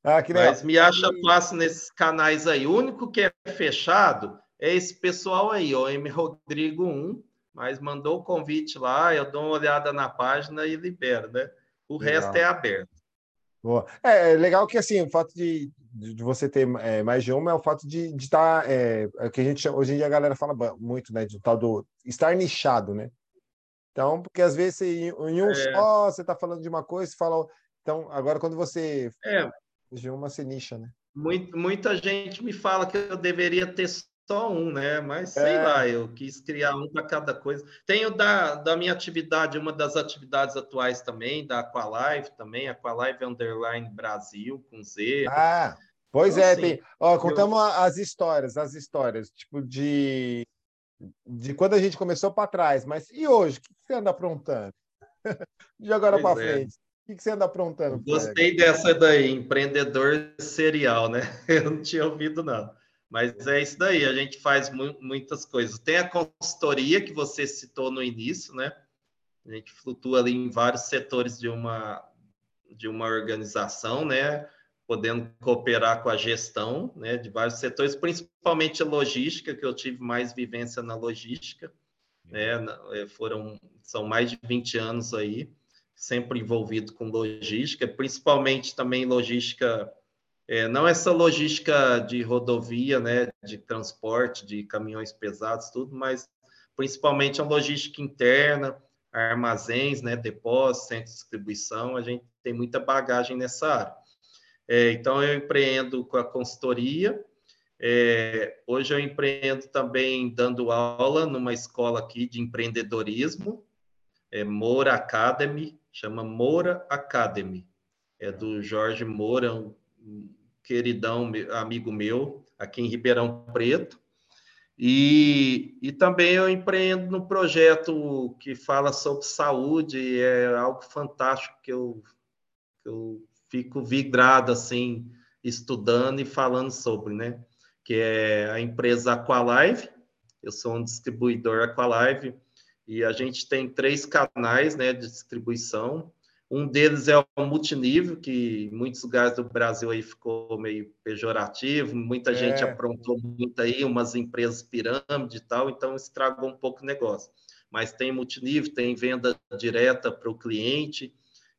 Ah, Mas me acha fácil nesses canais aí. O único que é fechado é esse pessoal aí, o M Rodrigo 1, mas mandou o convite lá, eu dou uma olhada na página e libero, né? O legal. resto é aberto. Boa. É, é legal que assim, o fato de, de você ter é, mais de uma é o fato de estar. Tá, é, é, que a gente hoje em dia a galera fala muito, né? De tal do estar nichado, né? Então, porque às vezes em, em um é. só você está falando de uma coisa, você fala. Então, agora quando você é de uma se nicha, né? Muito, muita gente me fala que eu deveria ter só um, né? Mas sei é. lá, eu quis criar um para cada coisa. Tenho da, da minha atividade, uma das atividades atuais também, da Aqualive também, Aqualive Underline Brasil, com Z. Ah, pois então, é, assim, tem. Ó, contamos eu... as histórias, as histórias, tipo, de, de quando a gente começou para trás, mas e hoje? O que você anda aprontando? de agora para é. frente. O que você anda aprontando? Gostei dessa daí, empreendedor serial, né? Eu não tinha ouvido, não. Mas é isso daí, a gente faz mu muitas coisas. Tem a consultoria que você citou no início, né? A gente flutua ali em vários setores de uma, de uma organização, né? Podendo cooperar com a gestão, né? De vários setores, principalmente logística, que eu tive mais vivência na logística, né? É, foram, são mais de 20 anos aí sempre envolvido com logística, principalmente também logística, é, não essa logística de rodovia, né, de transporte, de caminhões pesados, tudo, mas principalmente a logística interna, armazéns, né, depósitos, centros de distribuição, a gente tem muita bagagem nessa área. É, então, eu empreendo com a consultoria, é, hoje eu empreendo também dando aula numa escola aqui de empreendedorismo, é Moura Academy, chama Moura Academy. É do Jorge Moura, um queridão amigo meu, aqui em Ribeirão Preto. E, e também eu empreendo no projeto que fala sobre saúde, é algo fantástico que eu, que eu fico vidrado assim, estudando e falando sobre, né? Que é a empresa Aqualive, eu sou um distribuidor Aqualive, e a gente tem três canais né, de distribuição. Um deles é o multinível, que em muitos lugares do Brasil aí ficou meio pejorativo, muita é. gente aprontou muito aí, umas empresas pirâmide e tal, então estragou um pouco o negócio. Mas tem multinível, tem venda direta para o cliente,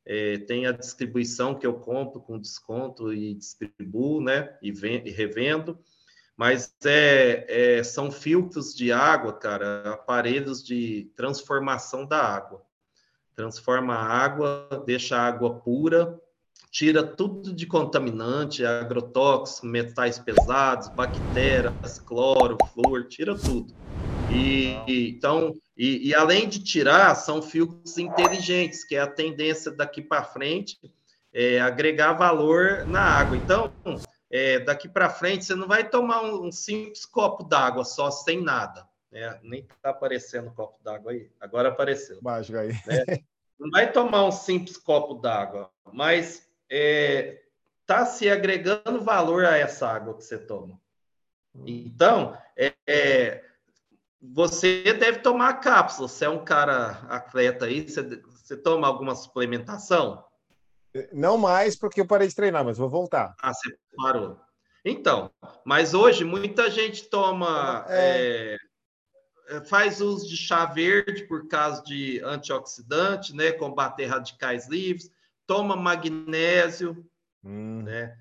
é, tem a distribuição que eu compro com desconto e distribuo, né? E, vendo, e revendo mas é, é, são filtros de água, cara, aparelhos de transformação da água. Transforma a água, deixa a água pura, tira tudo de contaminante, agrotóxico, metais pesados, bactérias, cloro, flúor, tira tudo. E, e então, e, e, além de tirar, são filtros inteligentes, que é a tendência daqui para frente é agregar valor na água. Então, é, daqui para frente você não vai tomar um, um simples copo d'água só sem nada. Né? Nem está aparecendo o copo d'água aí. Agora apareceu. Mágico aí. Né? Não vai tomar um simples copo d'água, mas está é, tá se agregando valor a essa água que você toma. Então, é, é, você deve tomar cápsula. Você é um cara atleta aí, você, você toma alguma suplementação? Não mais porque eu parei de treinar, mas vou voltar. Ah, você parou. Então, mas hoje muita gente toma. É... É, faz uso de chá verde por causa de antioxidante, né? Combater radicais livres, toma magnésio, hum. né?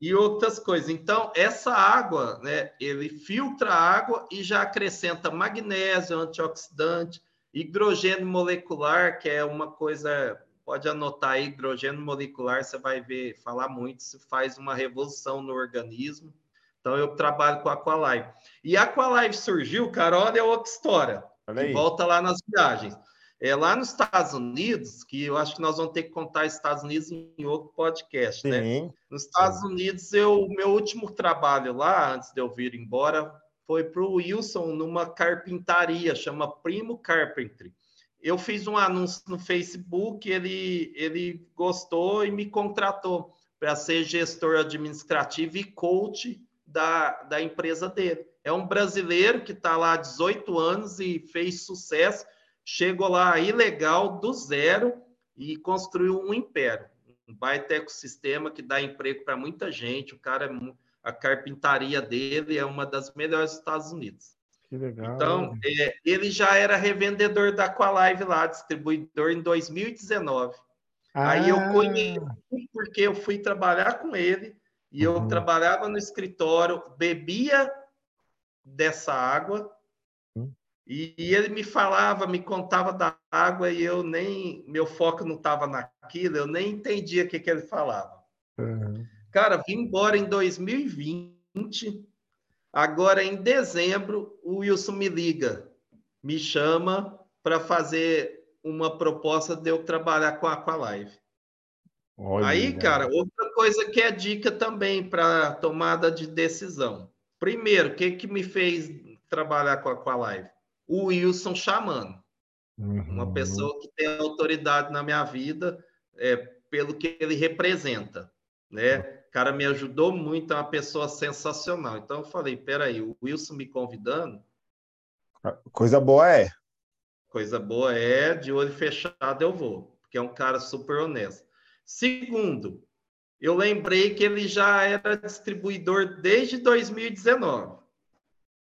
E outras coisas. Então, essa água, né? Ele filtra a água e já acrescenta magnésio, antioxidante, hidrogênio molecular, que é uma coisa pode anotar aí, hidrogênio molecular, você vai ver falar muito, isso faz uma revolução no organismo. Então, eu trabalho com a Aqualive. E a Aqualive surgiu, cara, olha outra história. Olha volta lá nas viagens. É, lá nos Estados Unidos, que eu acho que nós vamos ter que contar Estados Unidos em outro podcast, né? Sim. né? Nos Estados Sim. Unidos, eu meu último trabalho lá, antes de eu vir embora, foi para o Wilson numa carpintaria, chama Primo Carpentry eu fiz um anúncio no Facebook, ele, ele gostou e me contratou para ser gestor administrativo e coach da, da empresa dele. É um brasileiro que está lá há 18 anos e fez sucesso, chegou lá ilegal do zero e construiu um império, um baita ecossistema que dá emprego para muita gente. O cara, é a carpintaria dele é uma das melhores dos Estados Unidos. Que legal. Então, é, ele já era revendedor da Qualive lá, distribuidor em 2019. Ah. Aí eu ah. conheci porque eu fui trabalhar com ele e eu uhum. trabalhava no escritório, bebia dessa água uhum. e, e, ele me falava, me contava da água e eu nem, meu foco não estava naquilo, eu nem entendia o que, que ele falava. Uhum. Cara, vim embora em 2020 Agora, em dezembro, o Wilson me liga, me chama para fazer uma proposta de eu trabalhar com a Aqualive. Olha, Aí, cara, outra coisa que é dica também para tomada de decisão. Primeiro, o que, que me fez trabalhar com a Aqualive? O Wilson chamando. Uhum. Uma pessoa que tem autoridade na minha vida é, pelo que ele representa, né? cara me ajudou muito, é uma pessoa sensacional. Então eu falei, peraí, o Wilson me convidando. Coisa boa é. Coisa boa é, de olho fechado eu vou, porque é um cara super honesto. Segundo, eu lembrei que ele já era distribuidor desde 2019.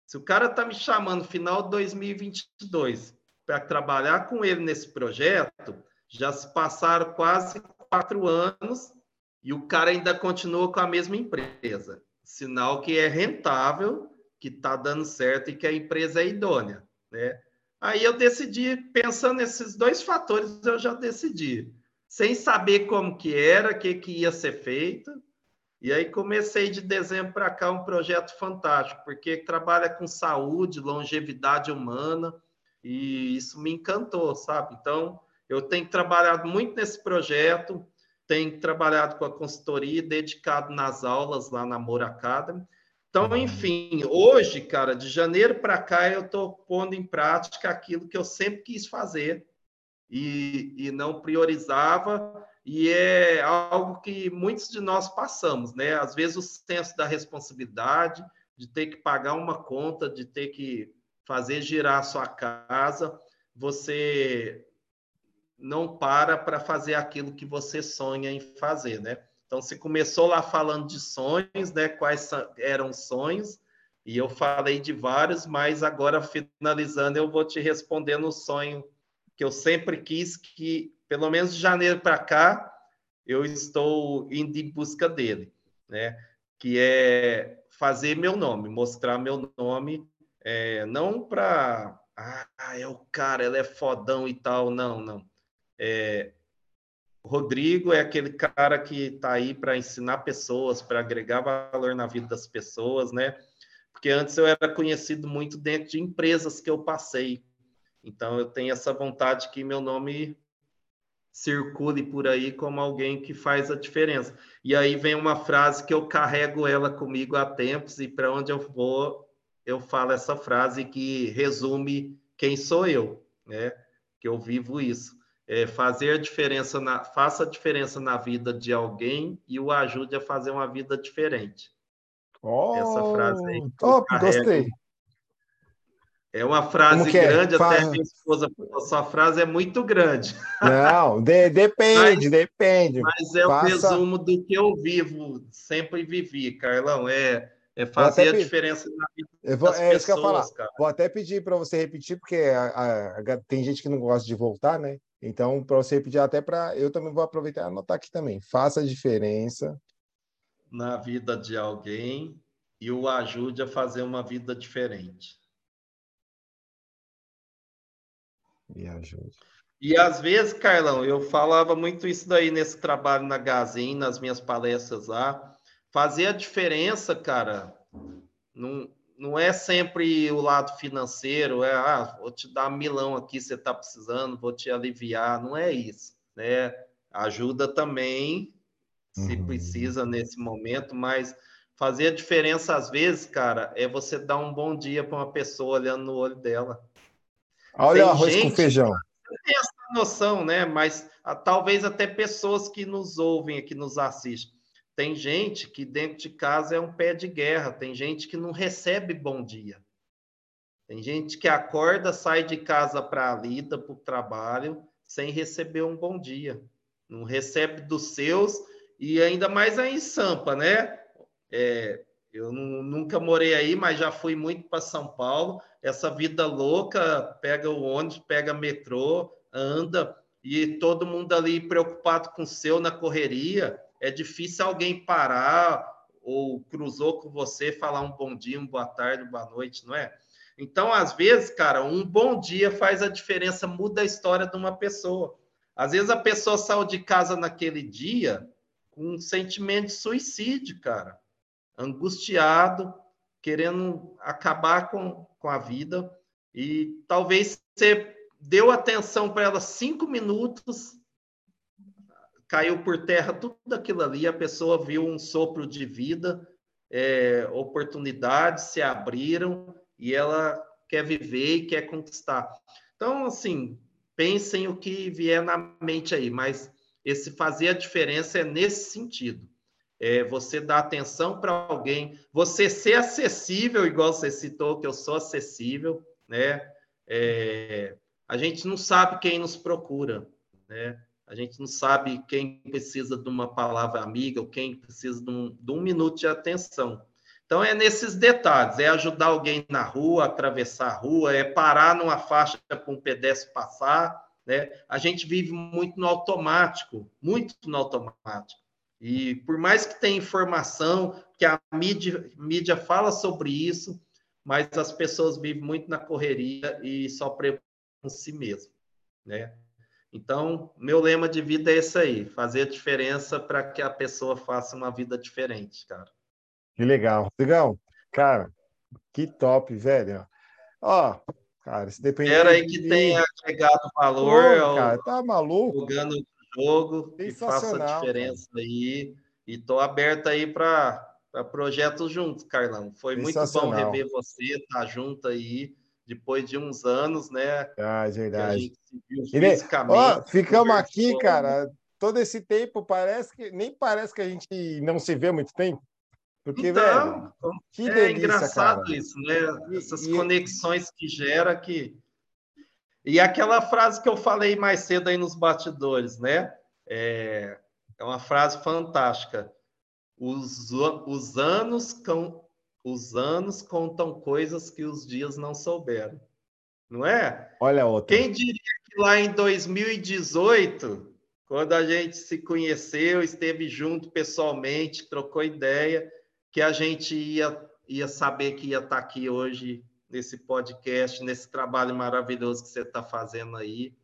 Se o cara tá me chamando final de 2022 para trabalhar com ele nesse projeto, já se passaram quase quatro anos e o cara ainda continua com a mesma empresa. Sinal que é rentável, que está dando certo e que a empresa é idônea, né? Aí eu decidi, pensando nesses dois fatores, eu já decidi, sem saber como que era, o que, que ia ser feito. E aí comecei de dezembro para cá um projeto fantástico, porque trabalha com saúde, longevidade humana, e isso me encantou, sabe? Então, eu tenho trabalhado muito nesse projeto, tem trabalhado com a consultoria, dedicado nas aulas lá na Moura Academy. Então, uhum. enfim, hoje, cara, de janeiro para cá, eu estou pondo em prática aquilo que eu sempre quis fazer e, e não priorizava, e é algo que muitos de nós passamos, né? Às vezes o senso da responsabilidade, de ter que pagar uma conta, de ter que fazer girar a sua casa, você não para para fazer aquilo que você sonha em fazer, né? Então, você começou lá falando de sonhos, né? Quais eram sonhos? E eu falei de vários, mas agora, finalizando, eu vou te responder no sonho que eu sempre quis, que pelo menos de janeiro para cá, eu estou indo em busca dele, né? Que é fazer meu nome, mostrar meu nome, é, não para... Ah, é o cara, ele é fodão e tal, não, não é, Rodrigo é aquele cara que está aí para ensinar pessoas, para agregar valor na vida das pessoas, né? Porque antes eu era conhecido muito dentro de empresas que eu passei. Então eu tenho essa vontade que meu nome circule por aí como alguém que faz a diferença. E aí vem uma frase que eu carrego ela comigo há tempos e para onde eu vou eu falo essa frase que resume quem sou eu, né? Que eu vivo isso é, fazer a diferença na, faça a diferença na vida de alguém e o ajude a fazer uma vida diferente. Oh, Essa frase aí. Top, gostei. É uma frase é? grande, até minha esposa falou, sua frase é muito grande. Não, de, depende, mas, depende. Mas é Faça... o resumo do que eu vivo, sempre vivi, Carlão. É, é fazer a diferença na vida eu vou, das é pessoas, isso que eu falar. Cara. Vou até pedir para você repetir, porque a, a, a, tem gente que não gosta de voltar, né? Então, para você repetir até para... Eu também vou aproveitar e anotar aqui também. Faça a diferença. Na vida de alguém e o ajude a fazer uma vida diferente. E ajude. E às vezes, Carlão, eu falava muito isso daí nesse trabalho na Gazin, nas minhas palestras lá. Fazer a diferença, cara, não, não é sempre o lado financeiro, é, ah, vou te dar milão aqui, você está precisando, vou te aliviar. Não é isso, né? Ajuda também, se uhum. precisa nesse momento, mas fazer a diferença às vezes, cara, é você dar um bom dia para uma pessoa olhando no olho dela. Olha o arroz gente, com feijão. Tem essa noção, né? Mas a, ah, talvez até pessoas que nos ouvem, que nos assistem. Tem gente que dentro de casa é um pé de guerra, tem gente que não recebe bom dia. Tem gente que acorda, sai de casa para a lida, para o trabalho, sem receber um bom dia. Não recebe dos seus e ainda mais aí em Sampa, né? É, eu não, nunca morei aí, mas já fui muito para São Paulo. Essa vida louca, pega o ônibus, pega metrô, anda e todo mundo ali preocupado com o seu na correria. É difícil alguém parar ou cruzou com você, falar um bom dia, uma boa tarde, uma boa noite, não é? Então, às vezes, cara, um bom dia faz a diferença, muda a história de uma pessoa. Às vezes a pessoa saiu de casa naquele dia com um sentimento de suicídio, cara angustiado, querendo acabar com, com a vida, e talvez você deu atenção para ela cinco minutos, caiu por terra tudo aquilo ali, a pessoa viu um sopro de vida, é, oportunidades se abriram e ela quer viver e quer conquistar. Então, assim, pensem o que vier na mente aí, mas esse fazer a diferença é nesse sentido é, você dar atenção para alguém, você ser acessível, igual você citou que eu sou acessível, né? É, a gente não sabe quem nos procura, né? A gente não sabe quem precisa de uma palavra amiga ou quem precisa de um, de um minuto de atenção. Então, é nesses detalhes: é ajudar alguém na rua, atravessar a rua, é parar numa faixa para um pedestre passar. Né? A gente vive muito no automático, muito no automático. E por mais que tenha informação, que a mídia, mídia fala sobre isso, mas as pessoas vivem muito na correria e só preocupam si mesmo, né? Então, meu lema de vida é esse aí, fazer a diferença para que a pessoa faça uma vida diferente, cara. Que legal. Legal. Cara, que top, velho. Ó, cara, se depender... Espera aí que de... tenha agregado valor. Pô, cara, tá maluco? Jogando jogo, que faça diferença cara. aí. E estou aberto aí para projetos juntos, Carlão. Foi muito bom rever você, estar tá junto aí, depois de uns anos, né? Ah, é verdade. Ó, ficamos aqui, cara, todo esse tempo, parece que nem parece que a gente não se vê muito tempo. Porque, então, velho, que é delícia, engraçado cara. isso, né? Essas e, conexões que gera que e aquela frase que eu falei mais cedo aí nos bastidores, né? É, é uma frase fantástica. Os, os, anos com, os anos contam coisas que os dias não souberam. Não é? Olha outra. Quem diria que lá em 2018, quando a gente se conheceu, esteve junto pessoalmente, trocou ideia, que a gente ia, ia saber que ia estar aqui hoje nesse podcast, nesse trabalho maravilhoso que você está fazendo aí.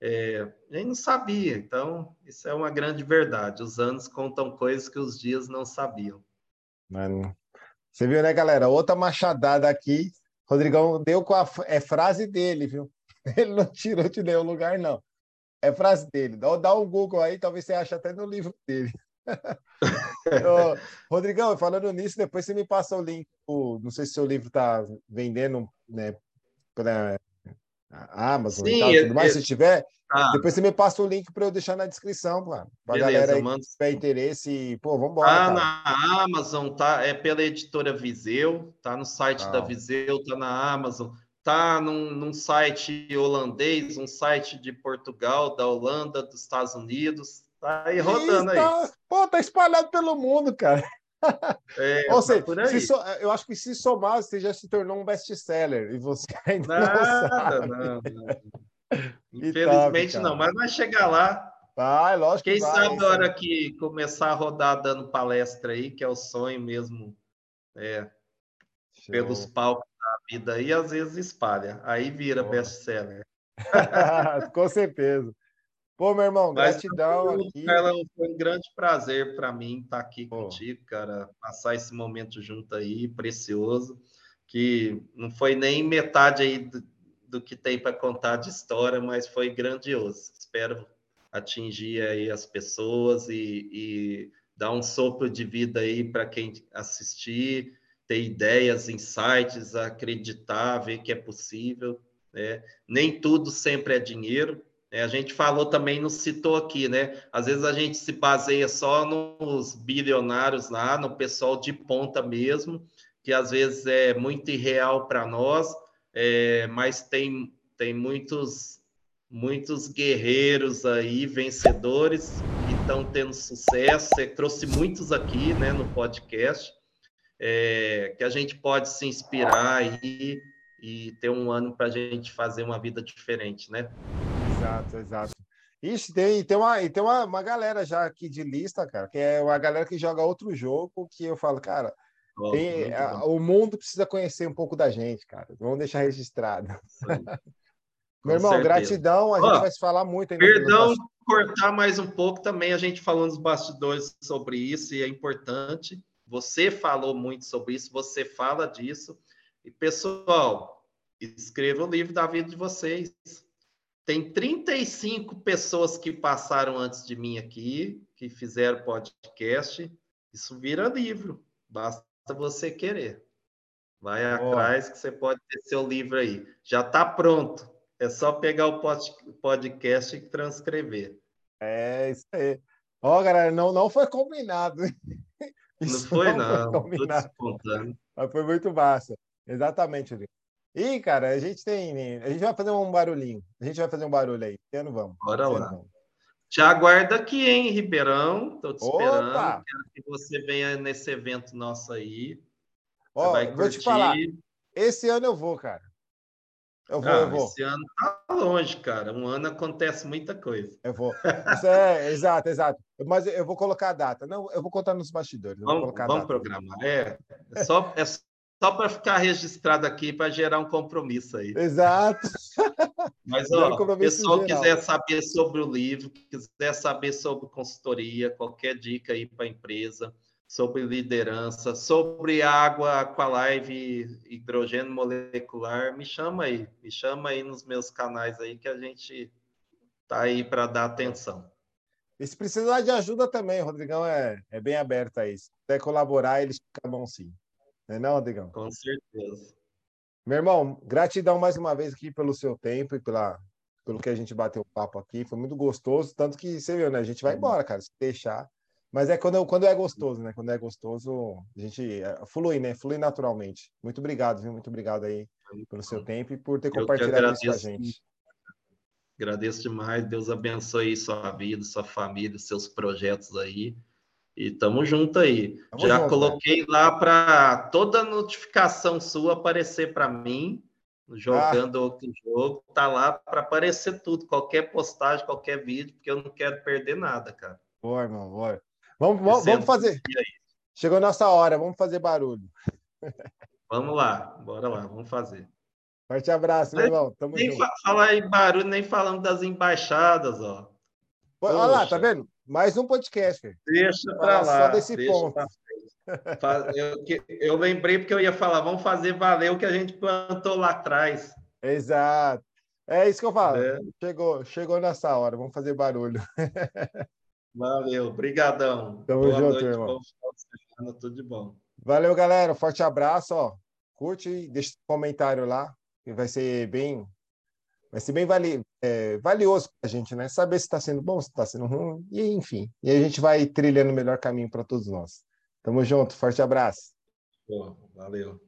É, gente não sabia, então isso é uma grande verdade. Os anos contam coisas que os dias não sabiam. Mano, você viu, né, galera? Outra machadada aqui. Rodrigão deu com a é frase dele, viu? Ele não tirou de nenhum lugar, não. É frase dele. Dá, dá um Google aí, talvez você ache até no livro dele. Ô, Rodrigão, falando nisso, depois você me passa o link. O, não sei se seu livro está vendendo né, para a Amazon Sim, e tal, tudo mais. Se tiver, ah. depois você me passa o link para eu deixar na descrição, para a galera aí mando... que tiver interesse. Pô, vamos embora. Tá na Amazon, tá? É pela editora Viseu, tá no site ah. da Viseu, tá na Amazon. tá num, num, site holandês, um site de Portugal, da Holanda, dos Estados Unidos. Tá aí rodando aí. Tá, pô, tá espalhado pelo mundo, cara. É, Ou seja, tá se so, eu acho que se somar, você já se tornou um best-seller e você ainda Nada, não sabe. Não, não. Infelizmente top, não, mas vai chegar lá. Vai, lógico Quem que vai, sabe a hora que começar a rodar dando palestra aí, que é o sonho mesmo, é, pelos palcos da vida aí, às vezes espalha. Aí vira best-seller. Com certeza. Pô, meu irmão, gratidão Mas, aqui. foi um grande prazer para mim estar aqui Pô. contigo, cara, passar esse momento junto aí, precioso, que não foi nem metade aí do, do que tem para contar de história, mas foi grandioso. Espero atingir aí as pessoas e, e dar um sopro de vida aí para quem assistir, ter ideias, insights, acreditar, ver que é possível. Né? Nem tudo sempre é dinheiro, a gente falou também, nos citou aqui, né? Às vezes a gente se baseia só nos bilionários lá, no pessoal de ponta mesmo, que às vezes é muito irreal para nós, é, mas tem, tem muitos, muitos guerreiros aí, vencedores, que estão tendo sucesso. Você trouxe muitos aqui né, no podcast, é, que a gente pode se inspirar aí e ter um ano para a gente fazer uma vida diferente, né? Exato, exato. Ixi, tem, tem, uma, tem uma, uma galera já aqui de lista, cara, que é uma galera que joga outro jogo que eu falo, cara, oh, tem, a, o mundo precisa conhecer um pouco da gente, cara. Vamos deixar registrado. Meu irmão, certeza. gratidão. A gente vai se falar muito ainda. Perdão cortar mais um pouco também, a gente falando nos bastidores sobre isso, e é importante. Você falou muito sobre isso, você fala disso. E, pessoal, escreva o livro da vida de vocês. Tem 35 pessoas que passaram antes de mim aqui, que fizeram podcast. Isso vira livro. Basta você querer. Vai atrás que você pode ter seu livro aí. Já está pronto. É só pegar o podcast e transcrever. É isso aí. Ó, oh, galera, não, não foi combinado. Isso não foi, não. Foi combinado. Mas foi muito massa. Exatamente, Rodrigo. Ih, cara, a gente tem. A gente vai fazer um barulhinho. A gente vai fazer um barulho aí. Esse ano vamos. Bora lá. Vamos. Te aguardo aqui, hein, Ribeirão. Estou te esperando. Opa! Quero que você venha nesse evento nosso aí. Ó, vou te falar. Esse ano eu vou, cara. Eu vou, ah, eu vou. Esse ano tá longe, cara. Um ano acontece muita coisa. Eu vou. É, exato, exato. Mas eu vou colocar a data. Não, eu vou contar nos bastidores. vamos, vamos programar. É, é só, é só para ficar registrado aqui, para gerar um compromisso aí. Exato. Mas, ó, o pessoal geral. quiser saber sobre o livro, quiser saber sobre consultoria, qualquer dica aí para a empresa, sobre liderança, sobre água, aqualive, hidrogênio molecular, me chama aí, me chama aí nos meus canais aí que a gente tá aí para dar atenção. E se precisar de ajuda também, Rodrigão é, é bem aberto a isso. Se quiser colaborar, eles ficam bom sim. Não é não, Rodrigão? Com certeza. Meu irmão, gratidão mais uma vez aqui pelo seu tempo e pela, pelo que a gente bateu papo aqui. Foi muito gostoso, tanto que você viu, né? A gente vai embora, cara, se deixar. Mas é quando, quando é gostoso, né? Quando é gostoso, a gente é, flui, né? Flui naturalmente. Muito obrigado, viu? Muito obrigado aí pelo seu tempo e por ter compartilhado isso com a gente. Agradeço demais. Deus abençoe sua vida, sua família, seus projetos aí. E tamo junto aí. Tamo Já junto, coloquei né? lá para toda notificação sua aparecer para mim, jogando ah. outro jogo, tá lá para aparecer tudo, qualquer postagem, qualquer vídeo, porque eu não quero perder nada, cara. Boa, irmão, boa. Vamos, vamos, vamos fazer. Chegou nossa hora, vamos fazer barulho. Vamos lá, bora lá, vamos fazer. Forte abraço, meu irmão. Tamo nem junto. falar em barulho, nem falando das embaixadas, ó. Olha lá, tá vendo? Mais um podcast. Deixa para lá. Só desse ponto. Eu, eu, lembrei porque eu ia falar, vamos fazer valer o que a gente plantou lá atrás. Exato. É isso que eu falo. É. Chegou, chegou nessa hora, vamos fazer barulho. Valeu, brigadão. Tamo Boa junto, noite, irmão. Bom tudo de bom. Valeu, galera. Forte abraço, ó. Curte e deixa um comentário lá, que vai ser bem vai ser bem é, valioso para a gente, né? Saber se está sendo bom, se está sendo ruim, e enfim. E a gente vai trilhando o melhor caminho para todos nós. Tamo junto, forte abraço. Valeu.